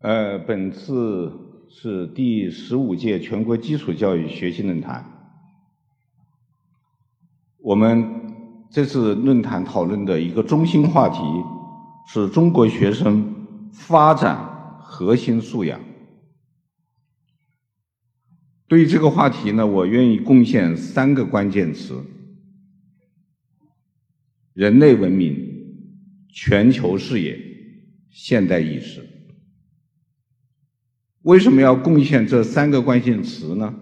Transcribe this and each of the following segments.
呃，本次是第十五届全国基础教育学习论坛。我们这次论坛讨论的一个中心话题是中国学生发展核心素养。对于这个话题呢，我愿意贡献三个关键词：人类文明、全球视野、现代意识。为什么要贡献这三个关键词呢？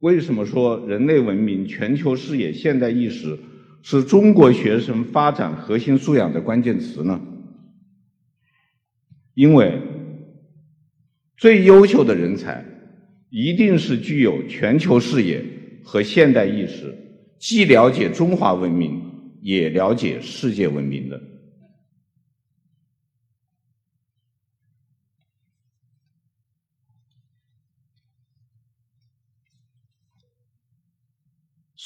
为什么说人类文明、全球视野、现代意识是中国学生发展核心素养的关键词呢？因为最优秀的人才一定是具有全球视野和现代意识，既了解中华文明，也了解世界文明的。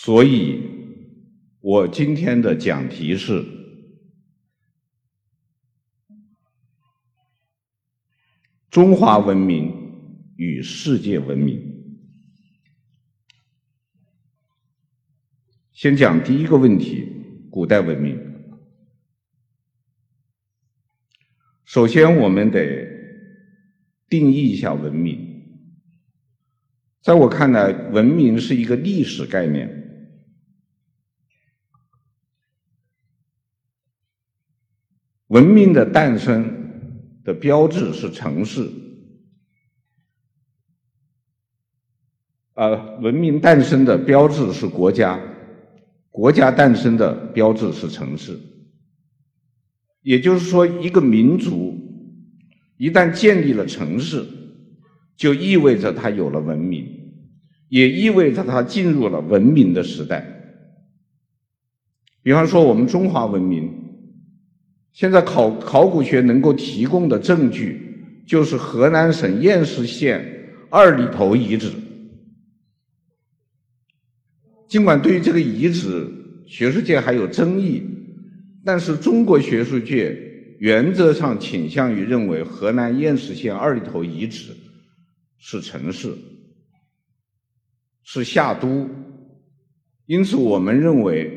所以，我今天的讲题是中华文明与世界文明。先讲第一个问题：古代文明。首先，我们得定义一下文明。在我看来，文明是一个历史概念。文明的诞生的标志是城市，呃，文明诞生的标志是国家，国家诞生的标志是城市。也就是说，一个民族一旦建立了城市，就意味着它有了文明，也意味着它进入了文明的时代。比方说，我们中华文明。现在考考古学能够提供的证据，就是河南省偃师县二里头遗址。尽管对于这个遗址，学术界还有争议，但是中国学术界原则上倾向于认为河南偃师县二里头遗址是城市，是夏都，因此我们认为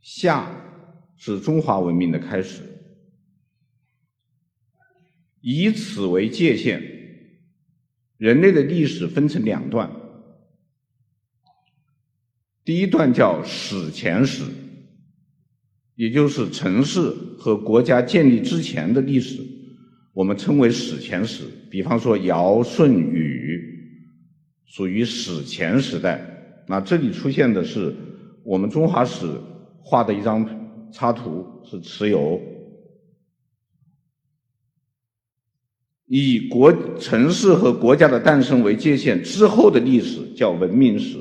夏。是中华文明的开始，以此为界限，人类的历史分成两段。第一段叫史前史，也就是城市和国家建立之前的历史，我们称为史前史。比方说尧、舜、禹，属于史前时代。那这里出现的是我们中华史画的一张。插图是蚩尤，以国城市和国家的诞生为界限之后的历史叫文明史。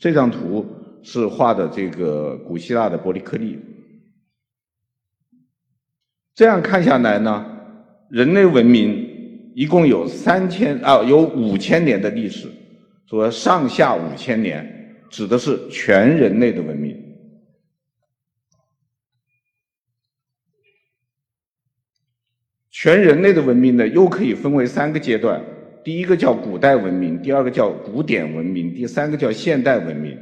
这张图是画的这个古希腊的伯利克利。这样看下来呢，人类文明一共有三千啊，有五千年的历史，说上下五千年，指的是全人类的文明。全人类的文明呢，又可以分为三个阶段：第一个叫古代文明，第二个叫古典文明，第三个叫现代文明。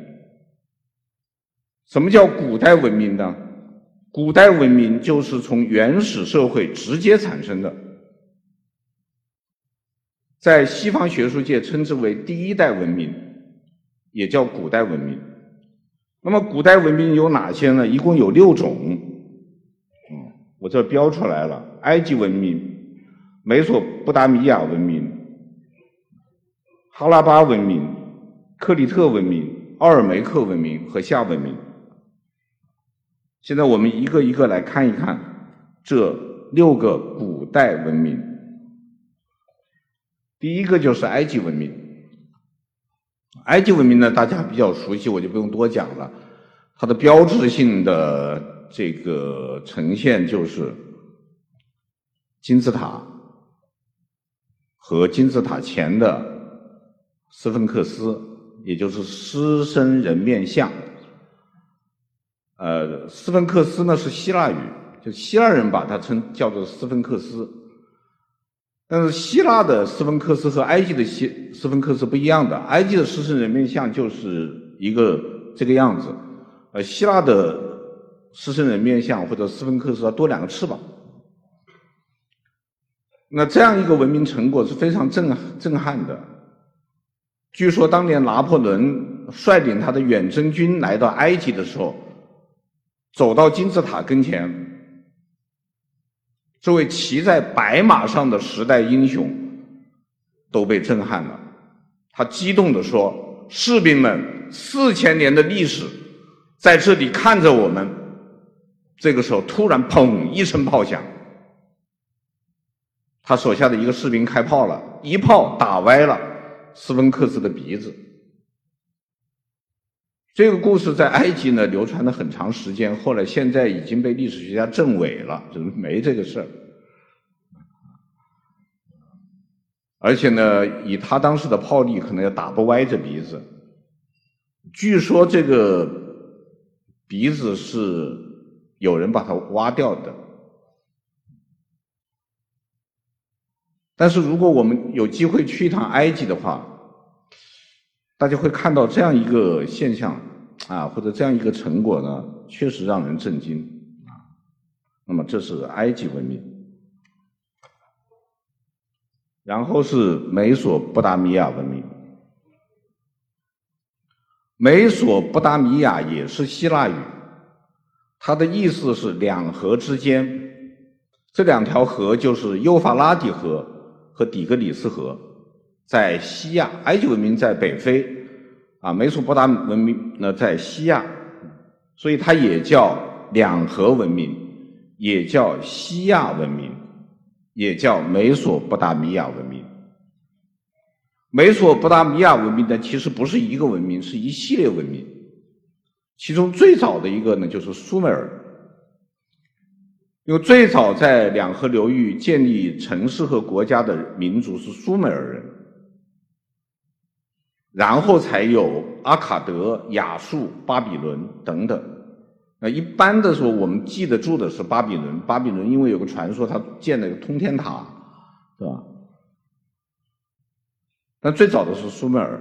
什么叫古代文明呢？古代文明就是从原始社会直接产生的，在西方学术界称之为第一代文明，也叫古代文明。那么古代文明有哪些呢？一共有六种。嗯，我这标出来了。埃及文明、美索不达米亚文明、哈拉巴文明、克里特文明、奥尔梅克文明和夏文明。现在我们一个一个来看一看这六个古代文明。第一个就是埃及文明。埃及文明呢，大家比较熟悉，我就不用多讲了。它的标志性的这个呈现就是。金字塔和金字塔前的斯芬克斯，也就是狮身人面像。呃，斯芬克斯呢是希腊语，就希腊人把它称叫做斯芬克斯。但是希腊的斯芬克斯和埃及的希斯芬克斯不一样的，埃及的狮身人面像就是一个这个样子，而希腊的狮身人面像或者斯芬克斯要多两个翅膀。那这样一个文明成果是非常震震撼的。据说当年拿破仑率领他的远征军来到埃及的时候，走到金字塔跟前。这位骑在白马上的时代英雄都被震撼了，他激动地说：“士兵们，四千年的历史在这里看着我们。”这个时候，突然“砰”一声炮响，他手下的一个士兵开炮了，一炮打歪了斯芬克斯的鼻子。这个故事在埃及呢流传了很长时间，后来现在已经被历史学家证伪了，就是没这个事儿。而且呢，以他当时的炮力，可能也打不歪这鼻子。据说这个鼻子是有人把它挖掉的。但是如果我们有机会去一趟埃及的话，大家会看到这样一个现象啊，或者这样一个成果呢，确实让人震惊啊。那么这是埃及文明。然后是美索不达米亚文明，美索不达米亚也是希腊语，它的意思是两河之间，这两条河就是幼发拉底河和底格里斯河，在西亚，埃及文明在北非，啊，美索不达文明呢在西亚，所以它也叫两河文明，也叫西亚文明。也叫美索不达米亚文明。美索不达米亚文明呢，其实不是一个文明，是一系列文明。其中最早的一个呢，就是苏美尔。因为最早在两河流域建立城市和国家的民族是苏美尔人，然后才有阿卡德、亚述、巴比伦等等。那一般的时候，我们记得住的是巴比伦。巴比伦因为有个传说，他建了一个通天塔，是吧？但最早的是苏美尔。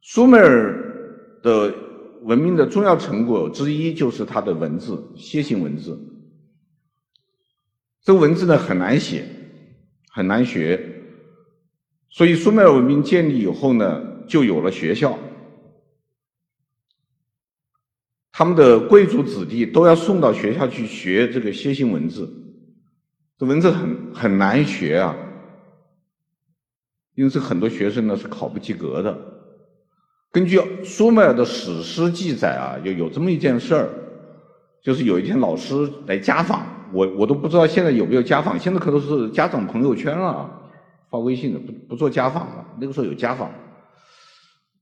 苏美尔的文明的重要成果之一就是它的文字，楔形文字。这个文字呢很难写，很难学，所以苏美尔文明建立以后呢，就有了学校。他们的贵族子弟都要送到学校去学这个楔形文字，这文字很很难学啊，因此很多学生呢是考不及格的。根据苏美尔的史诗记载啊，有有这么一件事儿，就是有一天老师来家访，我我都不知道现在有没有家访，现在可都是家长朋友圈了，发微信的，不不做家访了。那个时候有家访，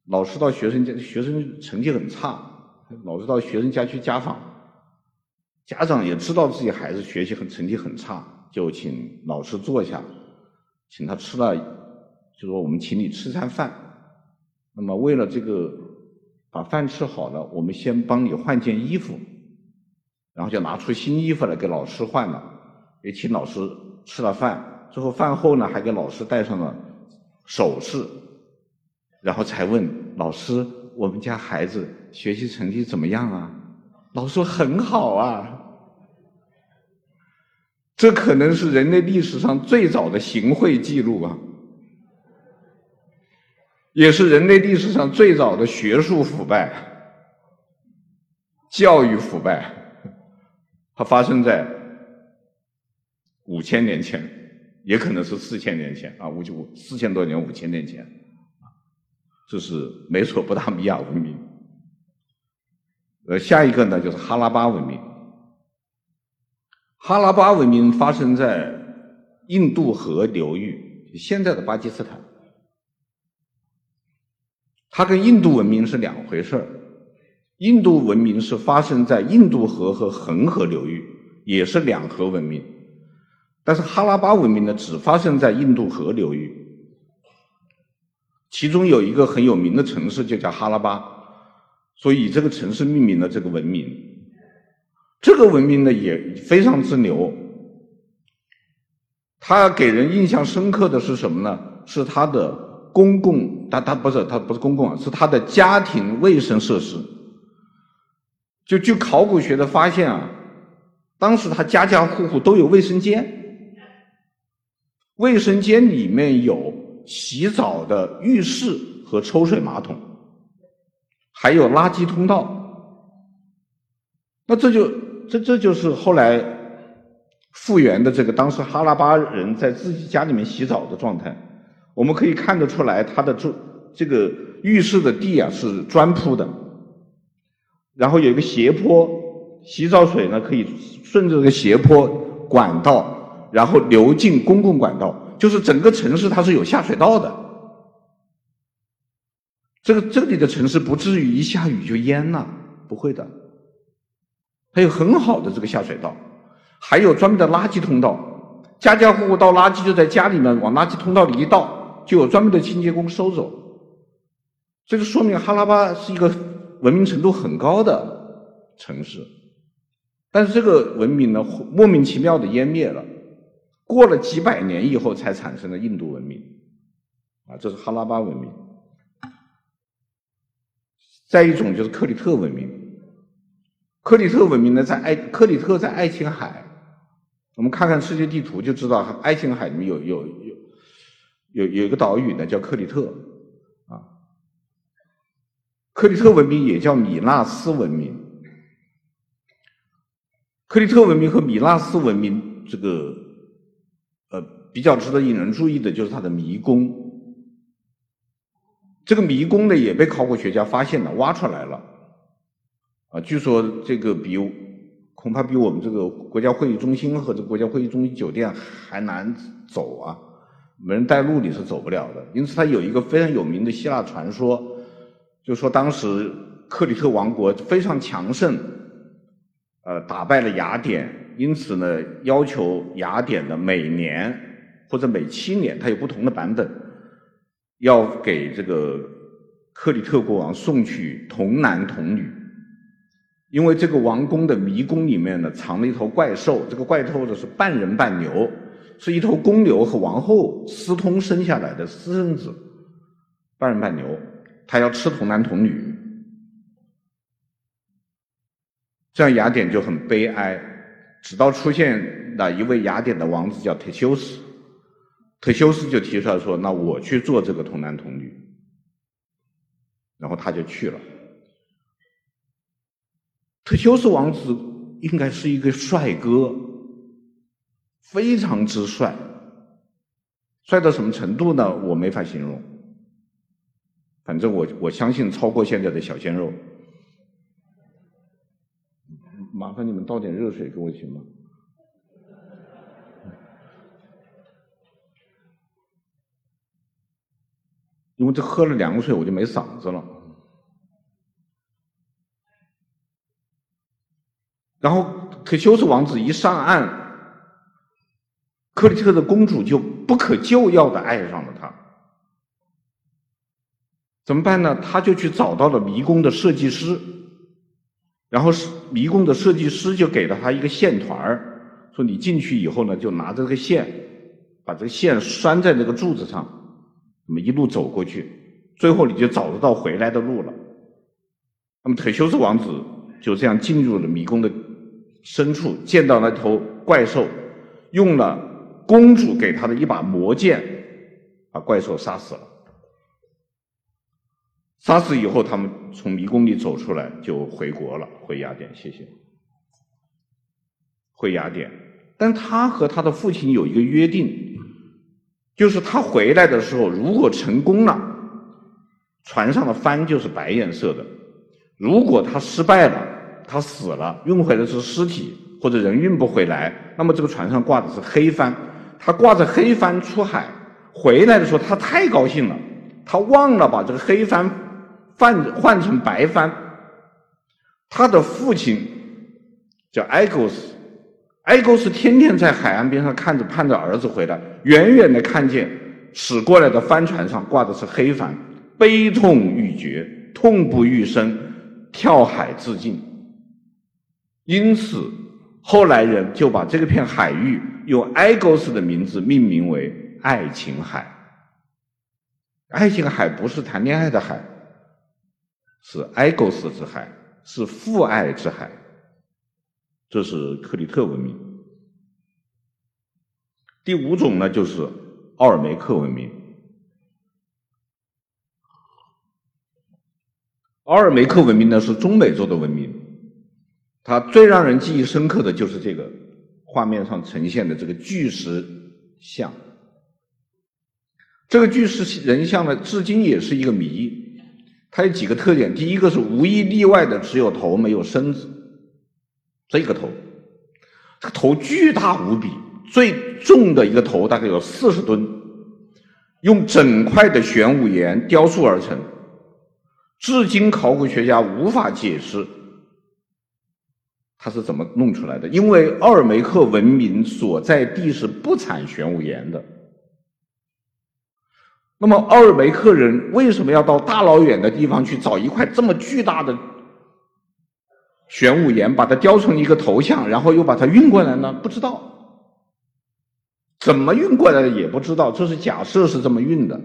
老师到学生家，学生成绩很差。老师到学生家去家访，家长也知道自己孩子学习很成绩很差，就请老师坐下，请他吃了，就说我们请你吃餐饭。那么为了这个把饭吃好了，我们先帮你换件衣服，然后就拿出新衣服来给老师换了，也请老师吃了饭，最后饭后呢还给老师戴上了首饰，然后才问老师。我们家孩子学习成绩怎么样啊？老师说很好啊。这可能是人类历史上最早的行贿记录啊，也是人类历史上最早的学术腐败、教育腐败。它发生在五千年前，也可能是四千年前啊，五九四千多年、五千年前。这是美索不达米亚文明，呃，下一个呢就是哈拉巴文明。哈拉巴文明发生在印度河流域，现在的巴基斯坦。它跟印度文明是两回事儿。印度文明是发生在印度河和恒河流域，也是两河文明。但是哈拉巴文明呢，只发生在印度河流域。其中有一个很有名的城市，就叫哈拉巴，所以以这个城市命名了这个文明。这个文明呢也非常之牛。它给人印象深刻的是什么呢？是它的公共，它它不是它不是公共啊，是它的家庭卫生设施。就据考古学的发现啊，当时他家家户户都有卫生间，卫生间里面有洗澡的浴室和抽水马桶，还有垃圾通道。那这就这这就是后来复原的这个当时哈拉巴人在自己家里面洗澡的状态。我们可以看得出来，他的这这个浴室的地啊是砖铺的。然后有一个斜坡，洗澡水呢可以顺着这个斜坡管道，然后流进公共管道，就是整个城市它是有下水道的。这个这里的城市不至于一下雨就淹了，不会的。它有很好的这个下水道，还有专门的垃圾通道，家家户户倒垃圾就在家里面往垃圾通道里一倒，就有专门的清洁工收走。这个说明哈拉巴是一个。文明程度很高的城市，但是这个文明呢，莫名其妙的湮灭了，过了几百年以后才产生了印度文明，啊，这是哈拉巴文明。再一种就是克里特文明，克里特文明呢，在爱克里特在爱琴海，我们看看世界地图就知道，爱琴海里面有有有有有一个岛屿呢，叫克里特。克里特文明也叫米纳斯文明。克里特文明和米纳斯文明，这个呃比较值得引人注意的就是它的迷宫。这个迷宫呢也被考古学家发现了，挖出来了。啊，据说这个比恐怕比我们这个国家会议中心和这个国家会议中心酒店还难走啊，没人带路你是走不了的。因此，它有一个非常有名的希腊传说。就说当时克里特王国非常强盛，呃，打败了雅典，因此呢，要求雅典的每年或者每七年，它有不同的版本，要给这个克里特国王送去童男童女，因为这个王宫的迷宫里面呢，藏了一头怪兽，这个怪兽呢是半人半牛，是一头公牛和王后私通生下来的私生子，半人半牛。他要吃童男童女，这样雅典就很悲哀。直到出现了一位雅典的王子叫忒修斯，忒修斯就提出来说：“那我去做这个童男童女。”然后他就去了。忒修斯王子应该是一个帅哥，非常之帅，帅到什么程度呢？我没法形容。反正我我相信超过现在的小鲜肉。麻烦你们倒点热水给我行吗？因为这喝了凉水我就没嗓子了。然后忒修斯王子一上岸，克里特的公主就不可救药的爱上了他。怎么办呢？他就去找到了迷宫的设计师，然后是迷宫的设计师就给了他一个线团儿，说你进去以后呢，就拿着这个线，把这个线拴在那个柱子上，那么一路走过去，最后你就找得到回来的路了。那么忒修斯王子就这样进入了迷宫的深处，见到那头怪兽，用了公主给他的一把魔剑，把怪兽杀死了。杀死以后，他们从迷宫里走出来，就回国了，回雅典。谢谢。回雅典，但他和他的父亲有一个约定，就是他回来的时候，如果成功了，船上的帆就是白颜色的；如果他失败了，他死了，运回来是尸体，或者人运不回来，那么这个船上挂的是黑帆。他挂着黑帆出海，回来的时候，他太高兴了，他忘了把这个黑帆。换换成白帆，他的父亲叫埃勾斯，埃勾斯天天在海岸边上看着盼着儿子回来，远远的看见驶过来的帆船上挂的是黑帆，悲痛欲绝，痛不欲生，跳海自尽。因此，后来人就把这片海域用爱狗斯的名字命名为爱琴海。爱琴海不是谈恋爱的海，是爱狗斯之海，是父爱之海。这是克里特文明。第五种呢，就是奥尔梅克文明。奥尔梅克文明呢，是中美洲的文明，它最让人记忆深刻的就是这个画面上呈现的这个巨石像。这个巨石人像呢，至今也是一个谜。它有几个特点：第一个是无一例外的只有头没有身子，这个头，这个头巨大无比，最重的一个头大概有四十吨，用整块的玄武岩雕塑而成。至今，考古学家无法解释它是怎么弄出来的，因为奥尔梅克文明所在地是不产玄武岩的。那么，奥尔梅克人为什么要到大老远的地方去找一块这么巨大的玄武岩，把它雕成一个头像，然后又把它运过来呢？不知道，怎么运过来的也不知道，这是假设是这么运的。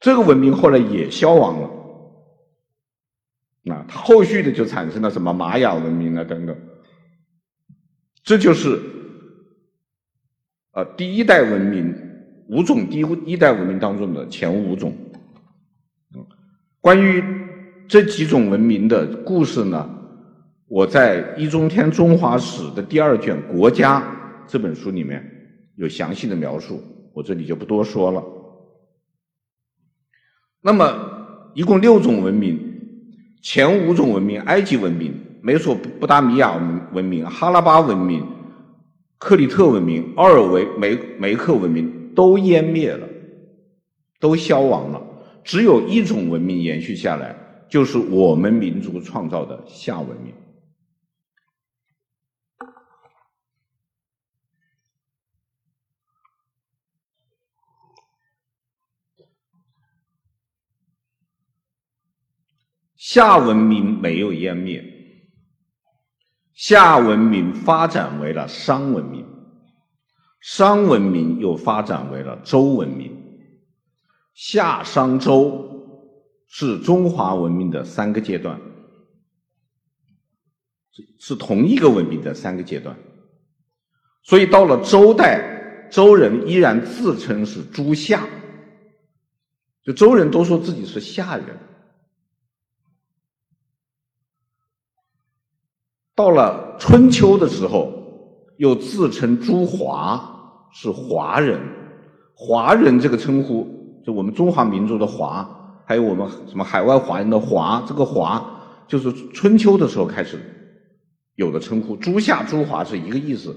这个文明后来也消亡了，啊，它后续的就产生了什么玛雅文明啊等等，这就是，呃，第一代文明五种第一代文明当中的前五种。关于这几种文明的故事呢，我在易中天中华史的第二卷《国家》这本书里面有详细的描述，我这里就不多说了。那么，一共六种文明，前五种文明：埃及文明、美索不达米亚文明、哈拉巴文明、克里特文明、奥尔维梅梅克文明都湮灭了，都消亡了。只有一种文明延续下来，就是我们民族创造的夏文明。夏文明没有湮灭，夏文明发展为了商文明，商文明又发展为了周文明，夏商周是中华文明的三个阶段，是同一个文明的三个阶段，所以到了周代，周人依然自称是诸夏，就周人都说自己是夏人。到了春秋的时候，又自称诸华，是华人。华人这个称呼，就我们中华民族的华，还有我们什么海外华人的华，这个华就是春秋的时候开始有的称呼。诸夏、诸华是一个意思。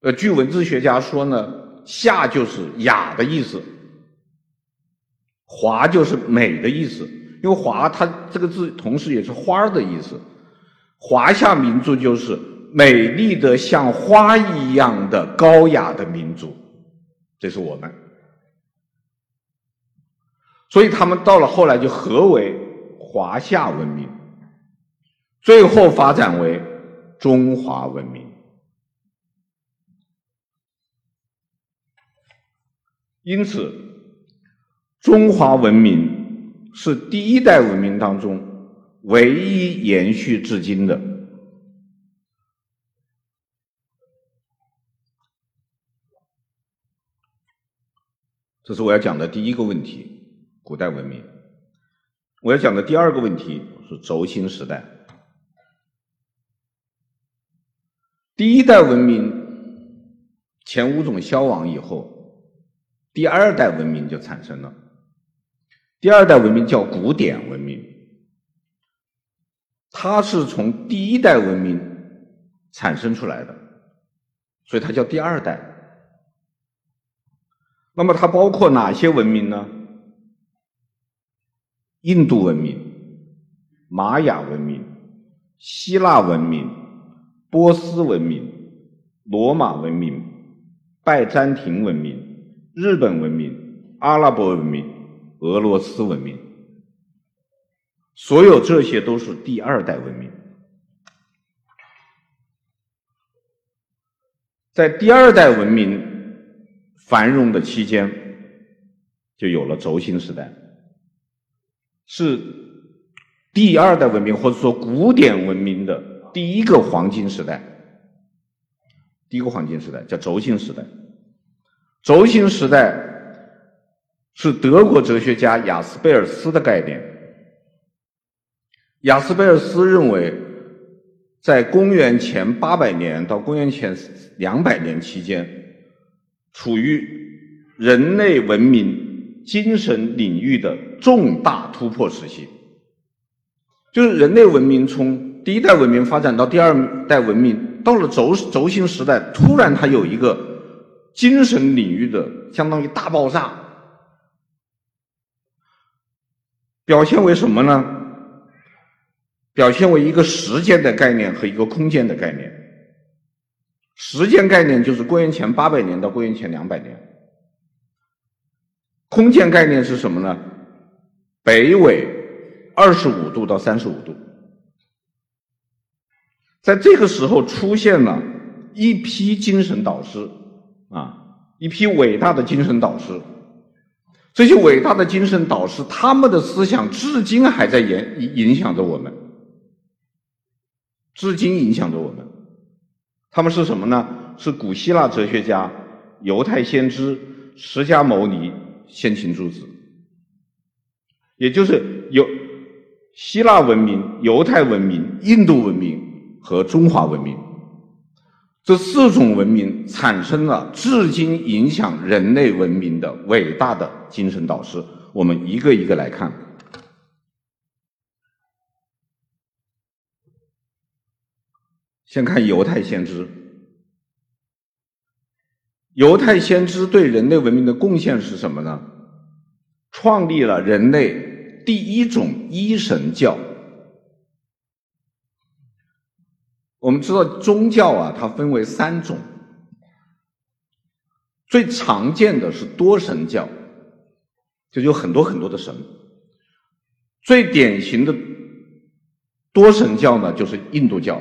呃，据文字学家说呢，夏就是雅的意思，华就是美的意思。因为华它这个字同时也是花儿的意思。华夏民族就是美丽的像花一样的高雅的民族，这是我们。所以他们到了后来就合为华夏文明，最后发展为中华文明。因此，中华文明是第一代文明当中。唯一延续至今的，这是我要讲的第一个问题：古代文明。我要讲的第二个问题是轴心时代。第一代文明前五种消亡以后，第二代文明就产生了。第二代文明叫古典文明。它是从第一代文明产生出来的，所以它叫第二代。那么它包括哪些文明呢？印度文明、玛雅文明、希腊文明、波斯文明、罗马文明、拜占庭文明、日本文明、阿拉伯文明、俄罗斯文明。所有这些都是第二代文明。在第二代文明繁荣的期间，就有了轴心时代，是第二代文明或者说古典文明的第一个黄金时代。第一个黄金时代叫轴心时代。轴心时代是德国哲学家亚斯贝尔斯的概念。亚斯贝尔斯认为，在公元前八百年到公元前两百年期间，处于人类文明精神领域的重大突破时期，就是人类文明从第一代文明发展到第二代文明，到了轴轴心时代，突然它有一个精神领域的相当于大爆炸，表现为什么呢？表现为一个时间的概念和一个空间的概念。时间概念就是公元前八百年到公元前两百年。空间概念是什么呢？北纬二十五度到三十五度。在这个时候出现了一批精神导师，啊，一批伟大的精神导师。这些伟大的精神导师，他们的思想至今还在影影响着我们。至今影响着我们，他们是什么呢？是古希腊哲学家、犹太先知释迦牟尼先秦诸子，也就是有希腊文明、犹太文明、印度文明和中华文明这四种文明产生了至今影响人类文明的伟大的精神导师。我们一个一个来看。先看犹太先知。犹太先知对人类文明的贡献是什么呢？创立了人类第一种一神教。我们知道宗教啊，它分为三种，最常见的是多神教，就有很多很多的神。最典型的多神教呢，就是印度教。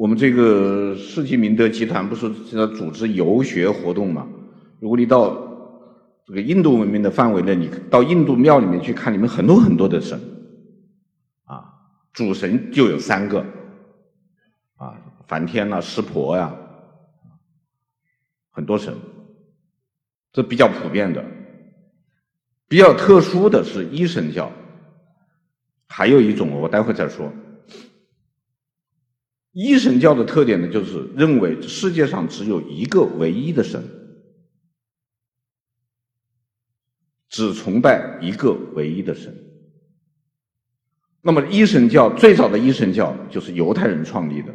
我们这个世纪明德集团不是在组织游学活动吗？如果你到这个印度文明的范围内，你到印度庙里面去看，里面很多很多的神，啊，主神就有三个，啊，梵天呐、湿婆呀，很多神，这比较普遍的。比较特殊的是一神教，还有一种我待会再说。一神教的特点呢，就是认为世界上只有一个唯一的神，只崇拜一个唯一的神。那么一神教最早的一神教就是犹太人创立的。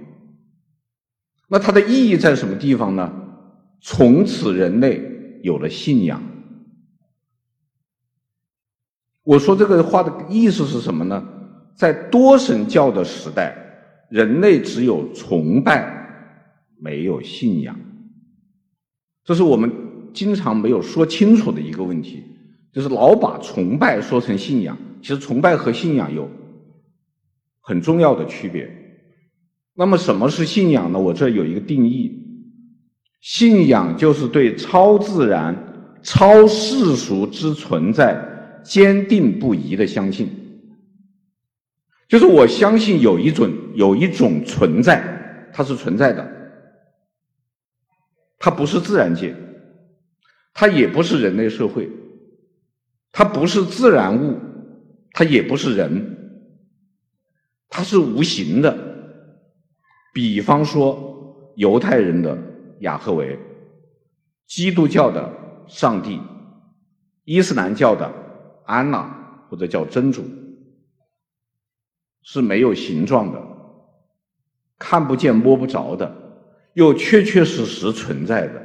那它的意义在什么地方呢？从此人类有了信仰。我说这个话的意思是什么呢？在多神教的时代。人类只有崇拜，没有信仰，这是我们经常没有说清楚的一个问题，就是老把崇拜说成信仰。其实崇拜和信仰有很重要的区别。那么什么是信仰呢？我这有一个定义：信仰就是对超自然、超世俗之存在坚定不移的相信。就是我相信有一种有一种存在，它是存在的，它不是自然界，它也不是人类社会，它不是自然物，它也不是人，它是无形的。比方说，犹太人的雅赫维，基督教的上帝，伊斯兰教的安拉或者叫真主。是没有形状的，看不见摸不着的，又确确实实存在的，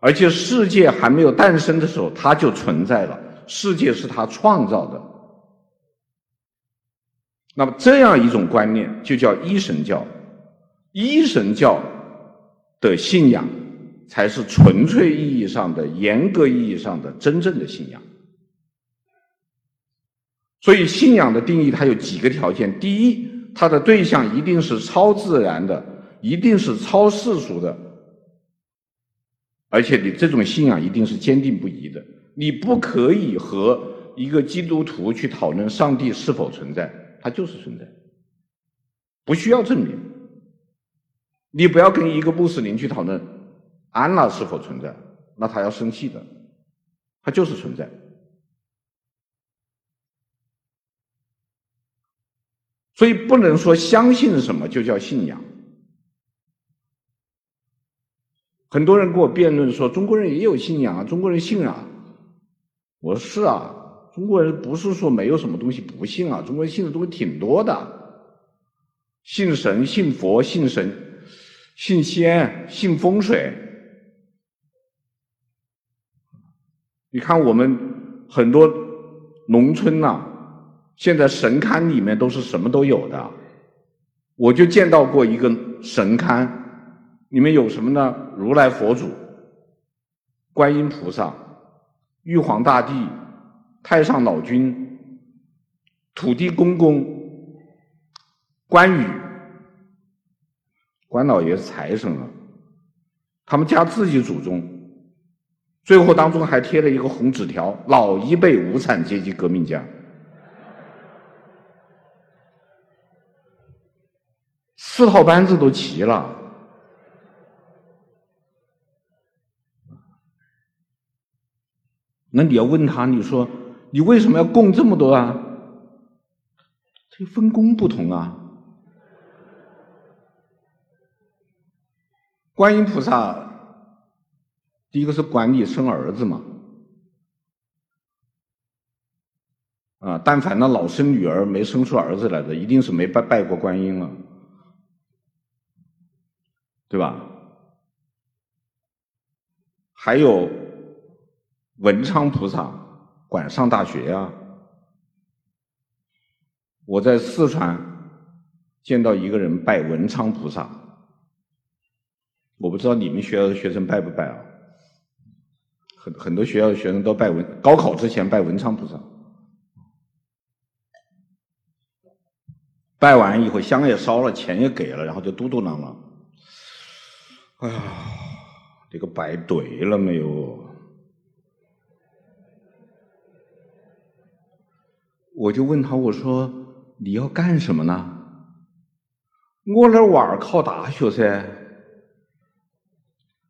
而且世界还没有诞生的时候，它就存在了。世界是他创造的。那么这样一种观念就叫一神教，一神教的信仰才是纯粹意义上的、严格意义上的真正的信仰。所以信仰的定义它有几个条件：第一，它的对象一定是超自然的，一定是超世俗的，而且你这种信仰一定是坚定不移的。你不可以和一个基督徒去讨论上帝是否存在，他就是存在，不需要证明。你不要跟一个穆斯林去讨论安拉是否存在，那他要生气的，他就是存在。所以不能说相信什么就叫信仰。很多人跟我辩论说，中国人也有信仰啊，中国人信啊。我说是啊，中国人不是说没有什么东西不信啊，中国人信的东西挺多的，信神、信佛、信神、信仙、信风水。你看我们很多农村呐、现在神龛里面都是什么都有的，我就见到过一个神龛，里面有什么呢？如来佛祖、观音菩萨、玉皇大帝、太上老君、土地公公、关羽、关老爷是财神啊，他们家自己祖宗，最后当中还贴了一个红纸条：老一辈无产阶级革命家。四套班子都齐了，那你要问他，你说你为什么要供这么多啊？这分工不同啊。观音菩萨，第一个是管你生儿子嘛，啊，但凡那老生女儿没生出儿子来的，一定是没拜拜过观音了。对吧？还有文昌菩萨管上大学呀。我在四川见到一个人拜文昌菩萨，我不知道你们学校的学生拜不拜啊？很很多学校的学生都拜文，高考之前拜文昌菩萨，拜完以后香也烧了，钱也给了，然后就嘟嘟囔囔。哎呀，这个拜对了没有？我就问他，我说你要干什么呢？我那娃儿考大学噻。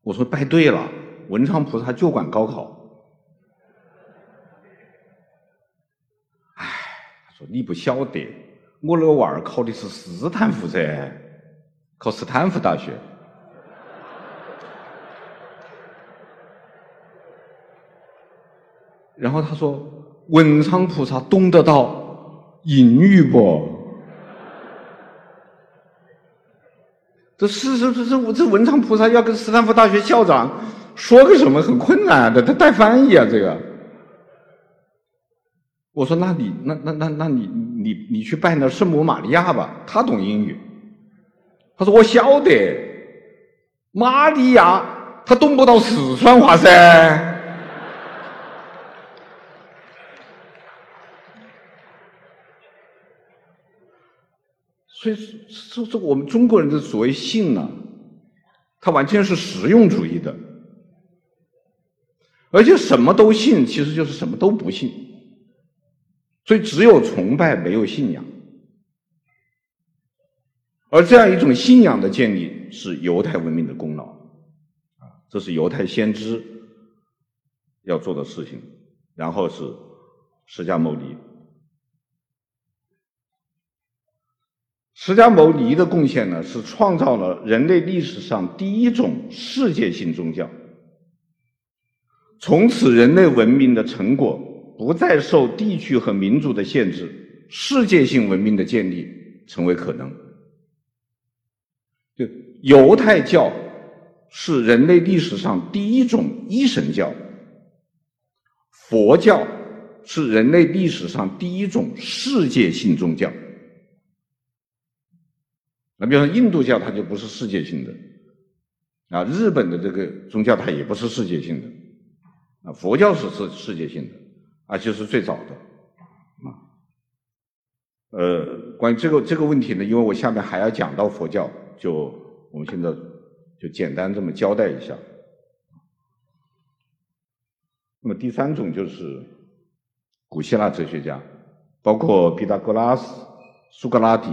我说拜对了，文昌菩萨就管高考。哎，他说你不晓得，我那个娃儿考的是斯坦福噻，考斯坦福大学。然后他说：“文昌菩萨懂得到英语不？这是是是这这文昌菩萨要跟斯坦福大学校长说个什么很困难的，他带翻译啊这个。”我说：“那你那那那那你你你去拜那圣母玛利亚吧，他懂英语。”他说：“我晓得，玛利亚他懂不到四川话噻。”所以说，这我们中国人的所谓信呢，它完全是实用主义的，而且什么都信，其实就是什么都不信。所以只有崇拜，没有信仰。而这样一种信仰的建立，是犹太文明的功劳，啊，这是犹太先知要做的事情。然后是释迦牟尼。释迦牟尼的贡献呢，是创造了人类历史上第一种世界性宗教。从此，人类文明的成果不再受地区和民族的限制，世界性文明的建立成为可能。就犹太教是人类历史上第一种一神教，佛教是人类历史上第一种世界性宗教。那比如说印度教，它就不是世界性的，啊，日本的这个宗教它也不是世界性的，啊，佛教是世世界性的，而且是最早的，啊，呃，关于这个这个问题呢，因为我下面还要讲到佛教，就我们现在就简单这么交代一下。那么第三种就是古希腊哲学家，包括毕达哥拉斯、苏格拉底、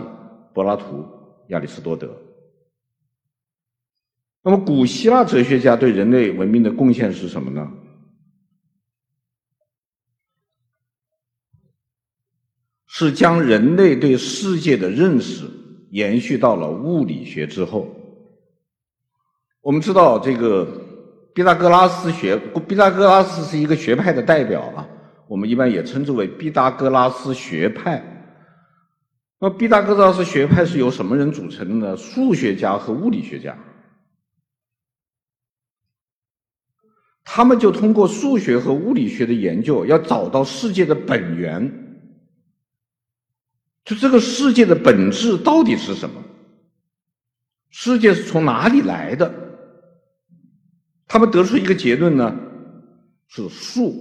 柏拉图、亚里士多德。那么古希腊哲学家对人类文明的贡献是什么呢？是将人类对世界的认识延续到了物理学之后。我们知道这个。毕达哥拉斯学，毕达哥拉斯是一个学派的代表啊，我们一般也称之为毕达哥拉斯学派。那毕达哥拉斯学派是由什么人组成的呢？数学家和物理学家，他们就通过数学和物理学的研究，要找到世界的本源，就这个世界的本质到底是什么？世界是从哪里来的？他们得出一个结论呢，是数，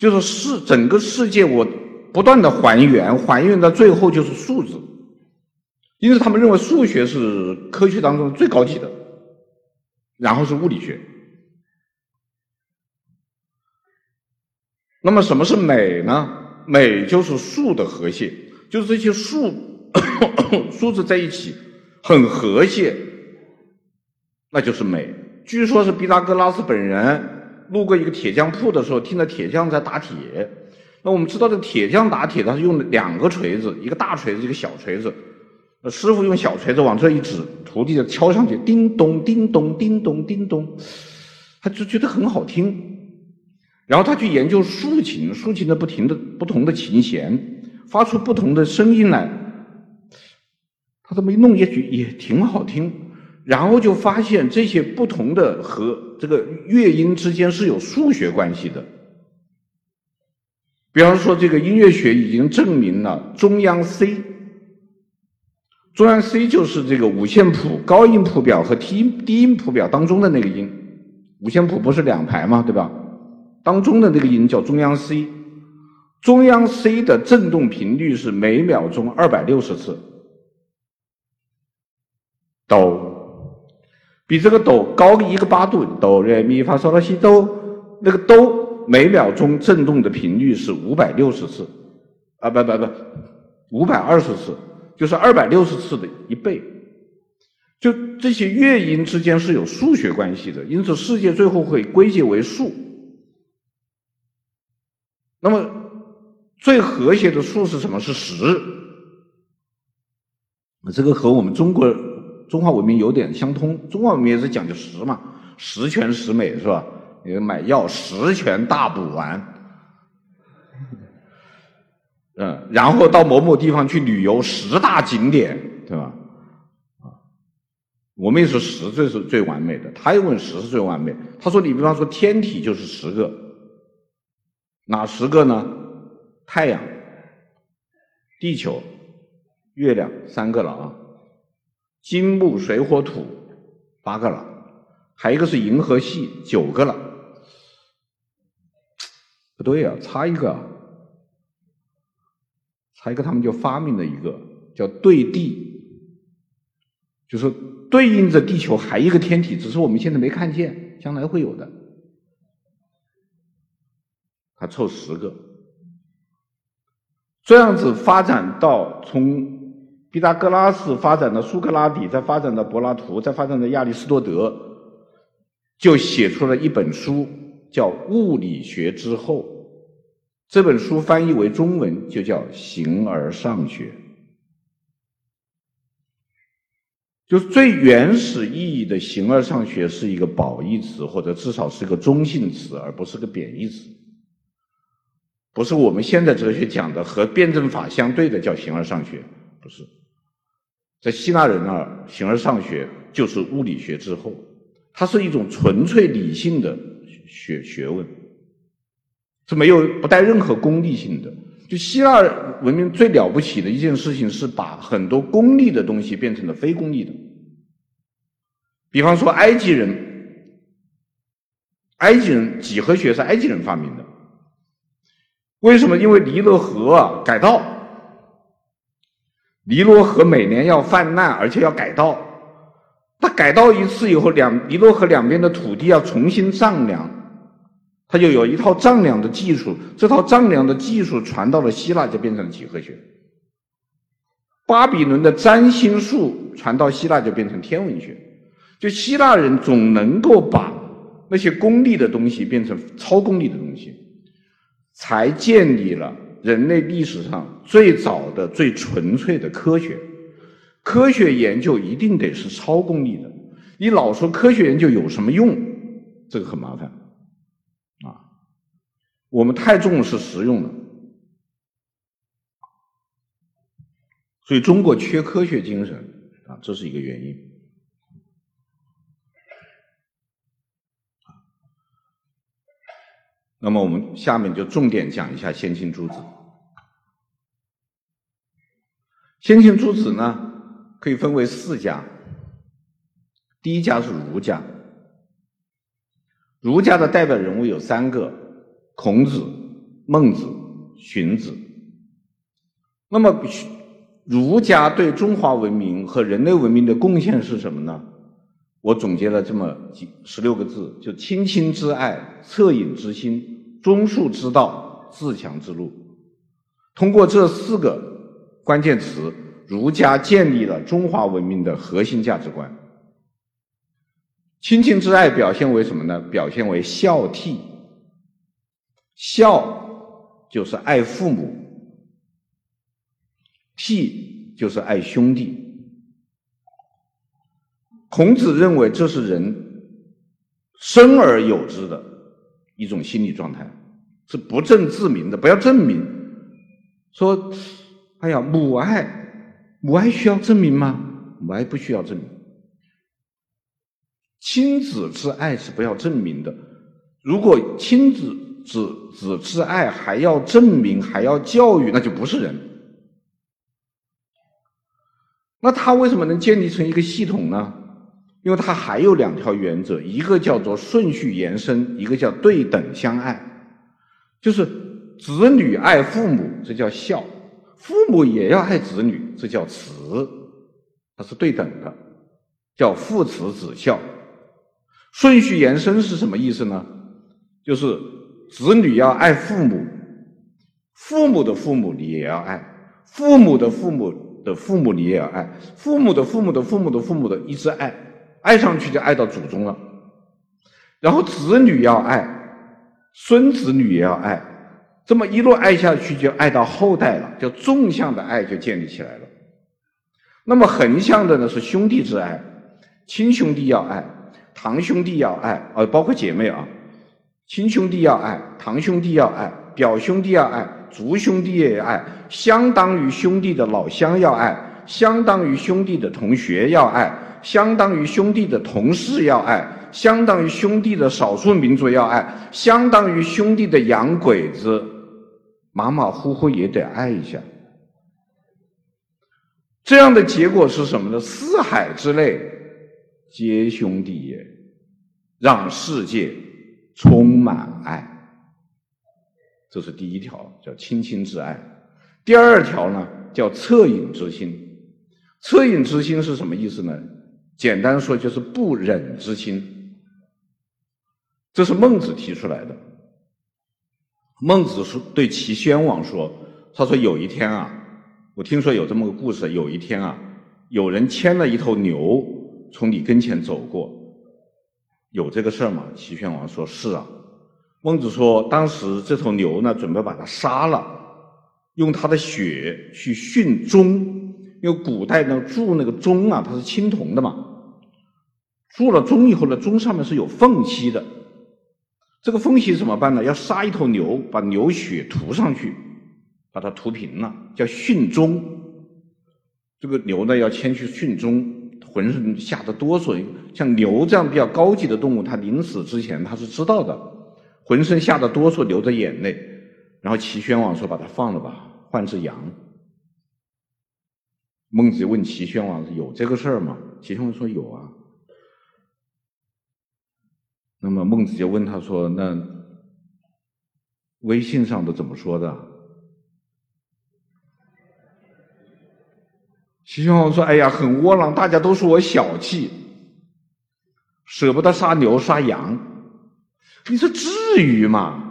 就是世整个世界我不断的还原，还原到最后就是数字，因此他们认为数学是科学当中最高级的，然后是物理学。那么什么是美呢？美就是数的和谐，就是这些数 数字在一起很和谐，那就是美。据说是毕达哥拉斯本人路过一个铁匠铺的时候，听到铁匠在打铁。那我们知道，这铁匠打铁，他是用两个锤子，一个大锤子，一个小锤子。那师傅用小锤子往这一指，徒弟就敲上去，叮咚，叮咚，叮咚，叮咚，他就觉得很好听。然后他去研究竖琴，竖琴的不停的不同的琴弦发出不同的声音来，他这么一弄也许也挺好听。然后就发现这些不同的和这个乐音之间是有数学关系的。比方说，这个音乐学已经证明了中央 C，中央 C 就是这个五线谱高音谱表和低音低音谱表当中的那个音。五线谱不是两排吗？对吧？当中的那个音叫中央 C，中央 C 的振动频率是每秒钟二百六十次。哆。比这个哆高一个八度，哆来咪发嗦拉西哆，那个哆每秒钟振动的频率是五百六十次，啊不不不，五百二十次，就是二百六十次的一倍。就这些乐音之间是有数学关系的，因此世界最后会归结为数。那么最和谐的数是什么？是十。这个和我们中国。中华文明有点相通，中华文明也是讲究十嘛，十全十美是吧？你买药十全大补丸，嗯，然后到某某地方去旅游，十大景点，对吧？啊，我们也是十最是最完美的，他又问十是最完美，他说你比方说天体就是十个，哪十个呢？太阳、地球、月亮三个了啊。金木水火土八个了，还一个是银河系九个了，不对啊，差一个，差一个，他们就发明了一个叫对地，就是对应着地球还一个天体，只是我们现在没看见，将来会有的，他凑十个，这样子发展到从。毕达哥拉斯发展到苏格拉底，再发展到柏拉图，再发展到亚里士多德，就写出了一本书，叫《物理学之后》。这本书翻译为中文就叫《形而上学》，就最原始意义的“形而上学”是一个褒义词，或者至少是个中性词，而不是个贬义词。不是我们现在哲学讲的和辩证法相对的叫“形而上学”，不是。在希腊人那儿，形而上学就是物理学之后，它是一种纯粹理性的学学问，是没有不带任何功利性的。就希腊文明最了不起的一件事情是把很多功利的东西变成了非功利的。比方说埃及人，埃及人几何学是埃及人发明的，为什么？因为尼罗河啊改道。尼罗河每年要泛滥，而且要改道。它改道一次以后，两尼罗河两边的土地要重新丈量，他就有一套丈量的技术。这套丈量的技术传到了希腊，就变成了几何学。巴比伦的占星术传到希腊，就变成天文学。就希腊人总能够把那些功利的东西变成超功利的东西，才建立了人类历史上最早的、最纯粹的科学。科学研究一定得是超功利的。你老说科学研究有什么用？这个很麻烦。我们太重视实用了，所以中国缺科学精神啊，这是一个原因。那么我们下面就重点讲一下先秦诸子。先秦诸子呢，可以分为四家，第一家是儒家。儒家的代表人物有三个：孔子、孟子、荀子。那么，儒家对中华文明和人类文明的贡献是什么呢？我总结了这么几十六个字，就亲亲之爱、恻隐之心、忠恕之道、自强之路。通过这四个关键词。儒家建立了中华文明的核心价值观。亲亲之爱表现为什么呢？表现为孝悌。孝就是爱父母，悌就是爱兄弟。孔子认为这是人生而有之的一种心理状态，是不证自明的。不要证明，说，哎呀，母爱。母爱需要证明吗？母爱不需要证明。亲子之爱是不要证明的。如果亲子子子之爱还要证明，还要教育，那就不是人。那他为什么能建立成一个系统呢？因为他还有两条原则，一个叫做顺序延伸，一个叫对等相爱。就是子女爱父母，这叫孝。父母也要爱子女，这叫慈，它是对等的，叫父慈子孝。顺序延伸是什么意思呢？就是子女要爱父母，父母的父母你也要爱，父母的父母的父母你也要爱，父母的父母的父母的父母的一直爱，爱上去就爱到祖宗了。然后子女要爱，孙子女也要爱。这么一路爱下去，就爱到后代了，就纵向的爱就建立起来了。那么横向的呢，是兄弟之爱，亲兄弟要爱，堂兄弟要爱，呃，包括姐妹啊，亲兄弟要爱，堂兄弟要爱，表兄弟要爱，族兄弟也爱，相当于兄弟的老乡要爱，相当于兄弟的同学要爱，相当于兄弟的同事要爱。相当于兄弟的少数民族要爱，相当于兄弟的洋鬼子。马马虎虎也得爱一下，这样的结果是什么呢？四海之内皆兄弟也，让世界充满爱。这是第一条，叫亲亲之爱。第二条呢，叫恻隐之心。恻隐之心是什么意思呢？简单说就是不忍之心。这是孟子提出来的。孟子说：“对齐宣王说，他说有一天啊，我听说有这么个故事。有一天啊，有人牵了一头牛从你跟前走过，有这个事儿吗？”齐宣王说：“是啊。”孟子说：“当时这头牛呢，准备把它杀了，用它的血去殉钟，因为古代呢铸那个钟啊，它是青铜的嘛，铸了钟以后呢，钟上面是有缝隙的。”这个缝隙怎么办呢？要杀一头牛，把牛血涂上去，把它涂平了，叫殉钟。这个牛呢，要牵去殉钟，浑身吓得哆嗦。像牛这样比较高级的动物，它临死之前它是知道的，浑身吓得哆嗦，流着眼泪。然后齐宣王说：“把它放了吧，换只羊。”孟子就问齐宣王：“有这个事儿吗？”齐宣王说：“有啊。”那么孟子就问他说：“那微信上都怎么说的？”齐宣王说：“哎呀，很窝囊，大家都说我小气，舍不得杀牛杀羊。你说至于吗？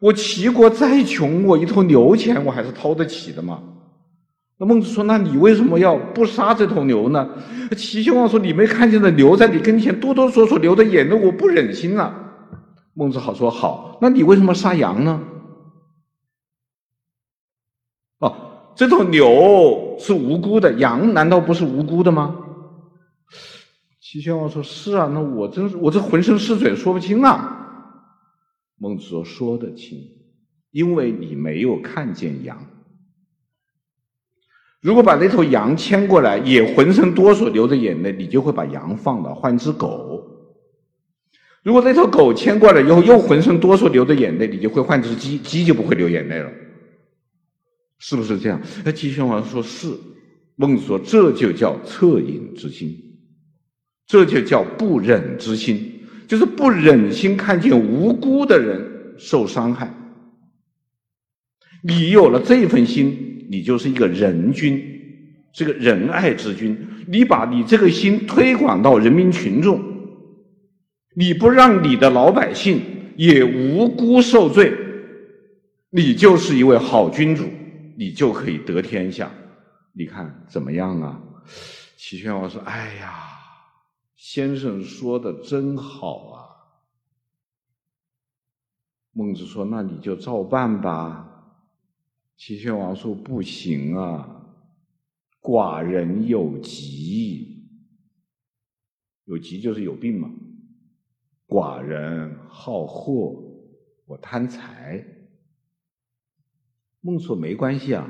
我齐国再穷，我一头牛钱我还是掏得起的嘛。”那孟子说：“那你为什么要不杀这头牛呢？”齐宣王说：“你没看见那牛在你跟前哆哆嗦嗦流的眼泪，我不忍心啊。”孟子好说：“好，那你为什么杀羊呢？”哦，这头牛是无辜的，羊难道不是无辜的吗？齐宣王说：“是啊，那我真是我这浑身是嘴说不清啊。”孟子说：“说得清，因为你没有看见羊。”如果把那头羊牵过来，也浑身哆嗦流着眼泪，你就会把羊放了，换只狗。如果那头狗牵过来以后又浑身哆嗦流着眼泪，你就会换只鸡，鸡就不会流眼泪了，是不是这样？那齐宣王说是，孟子说这就叫恻隐之心，这就叫不忍之心，就是不忍心看见无辜的人受伤害。你有了这份心。你就是一个仁君，是个仁爱之君。你把你这个心推广到人民群众，你不让你的老百姓也无辜受罪，你就是一位好君主，你就可以得天下。你看怎么样啊？齐宣王说：“哎呀，先生说的真好啊。”孟子说：“那你就照办吧。”齐宣王说：“不行啊，寡人有疾，有疾就是有病嘛。寡人好货，我贪财。”孟说：“没关系啊，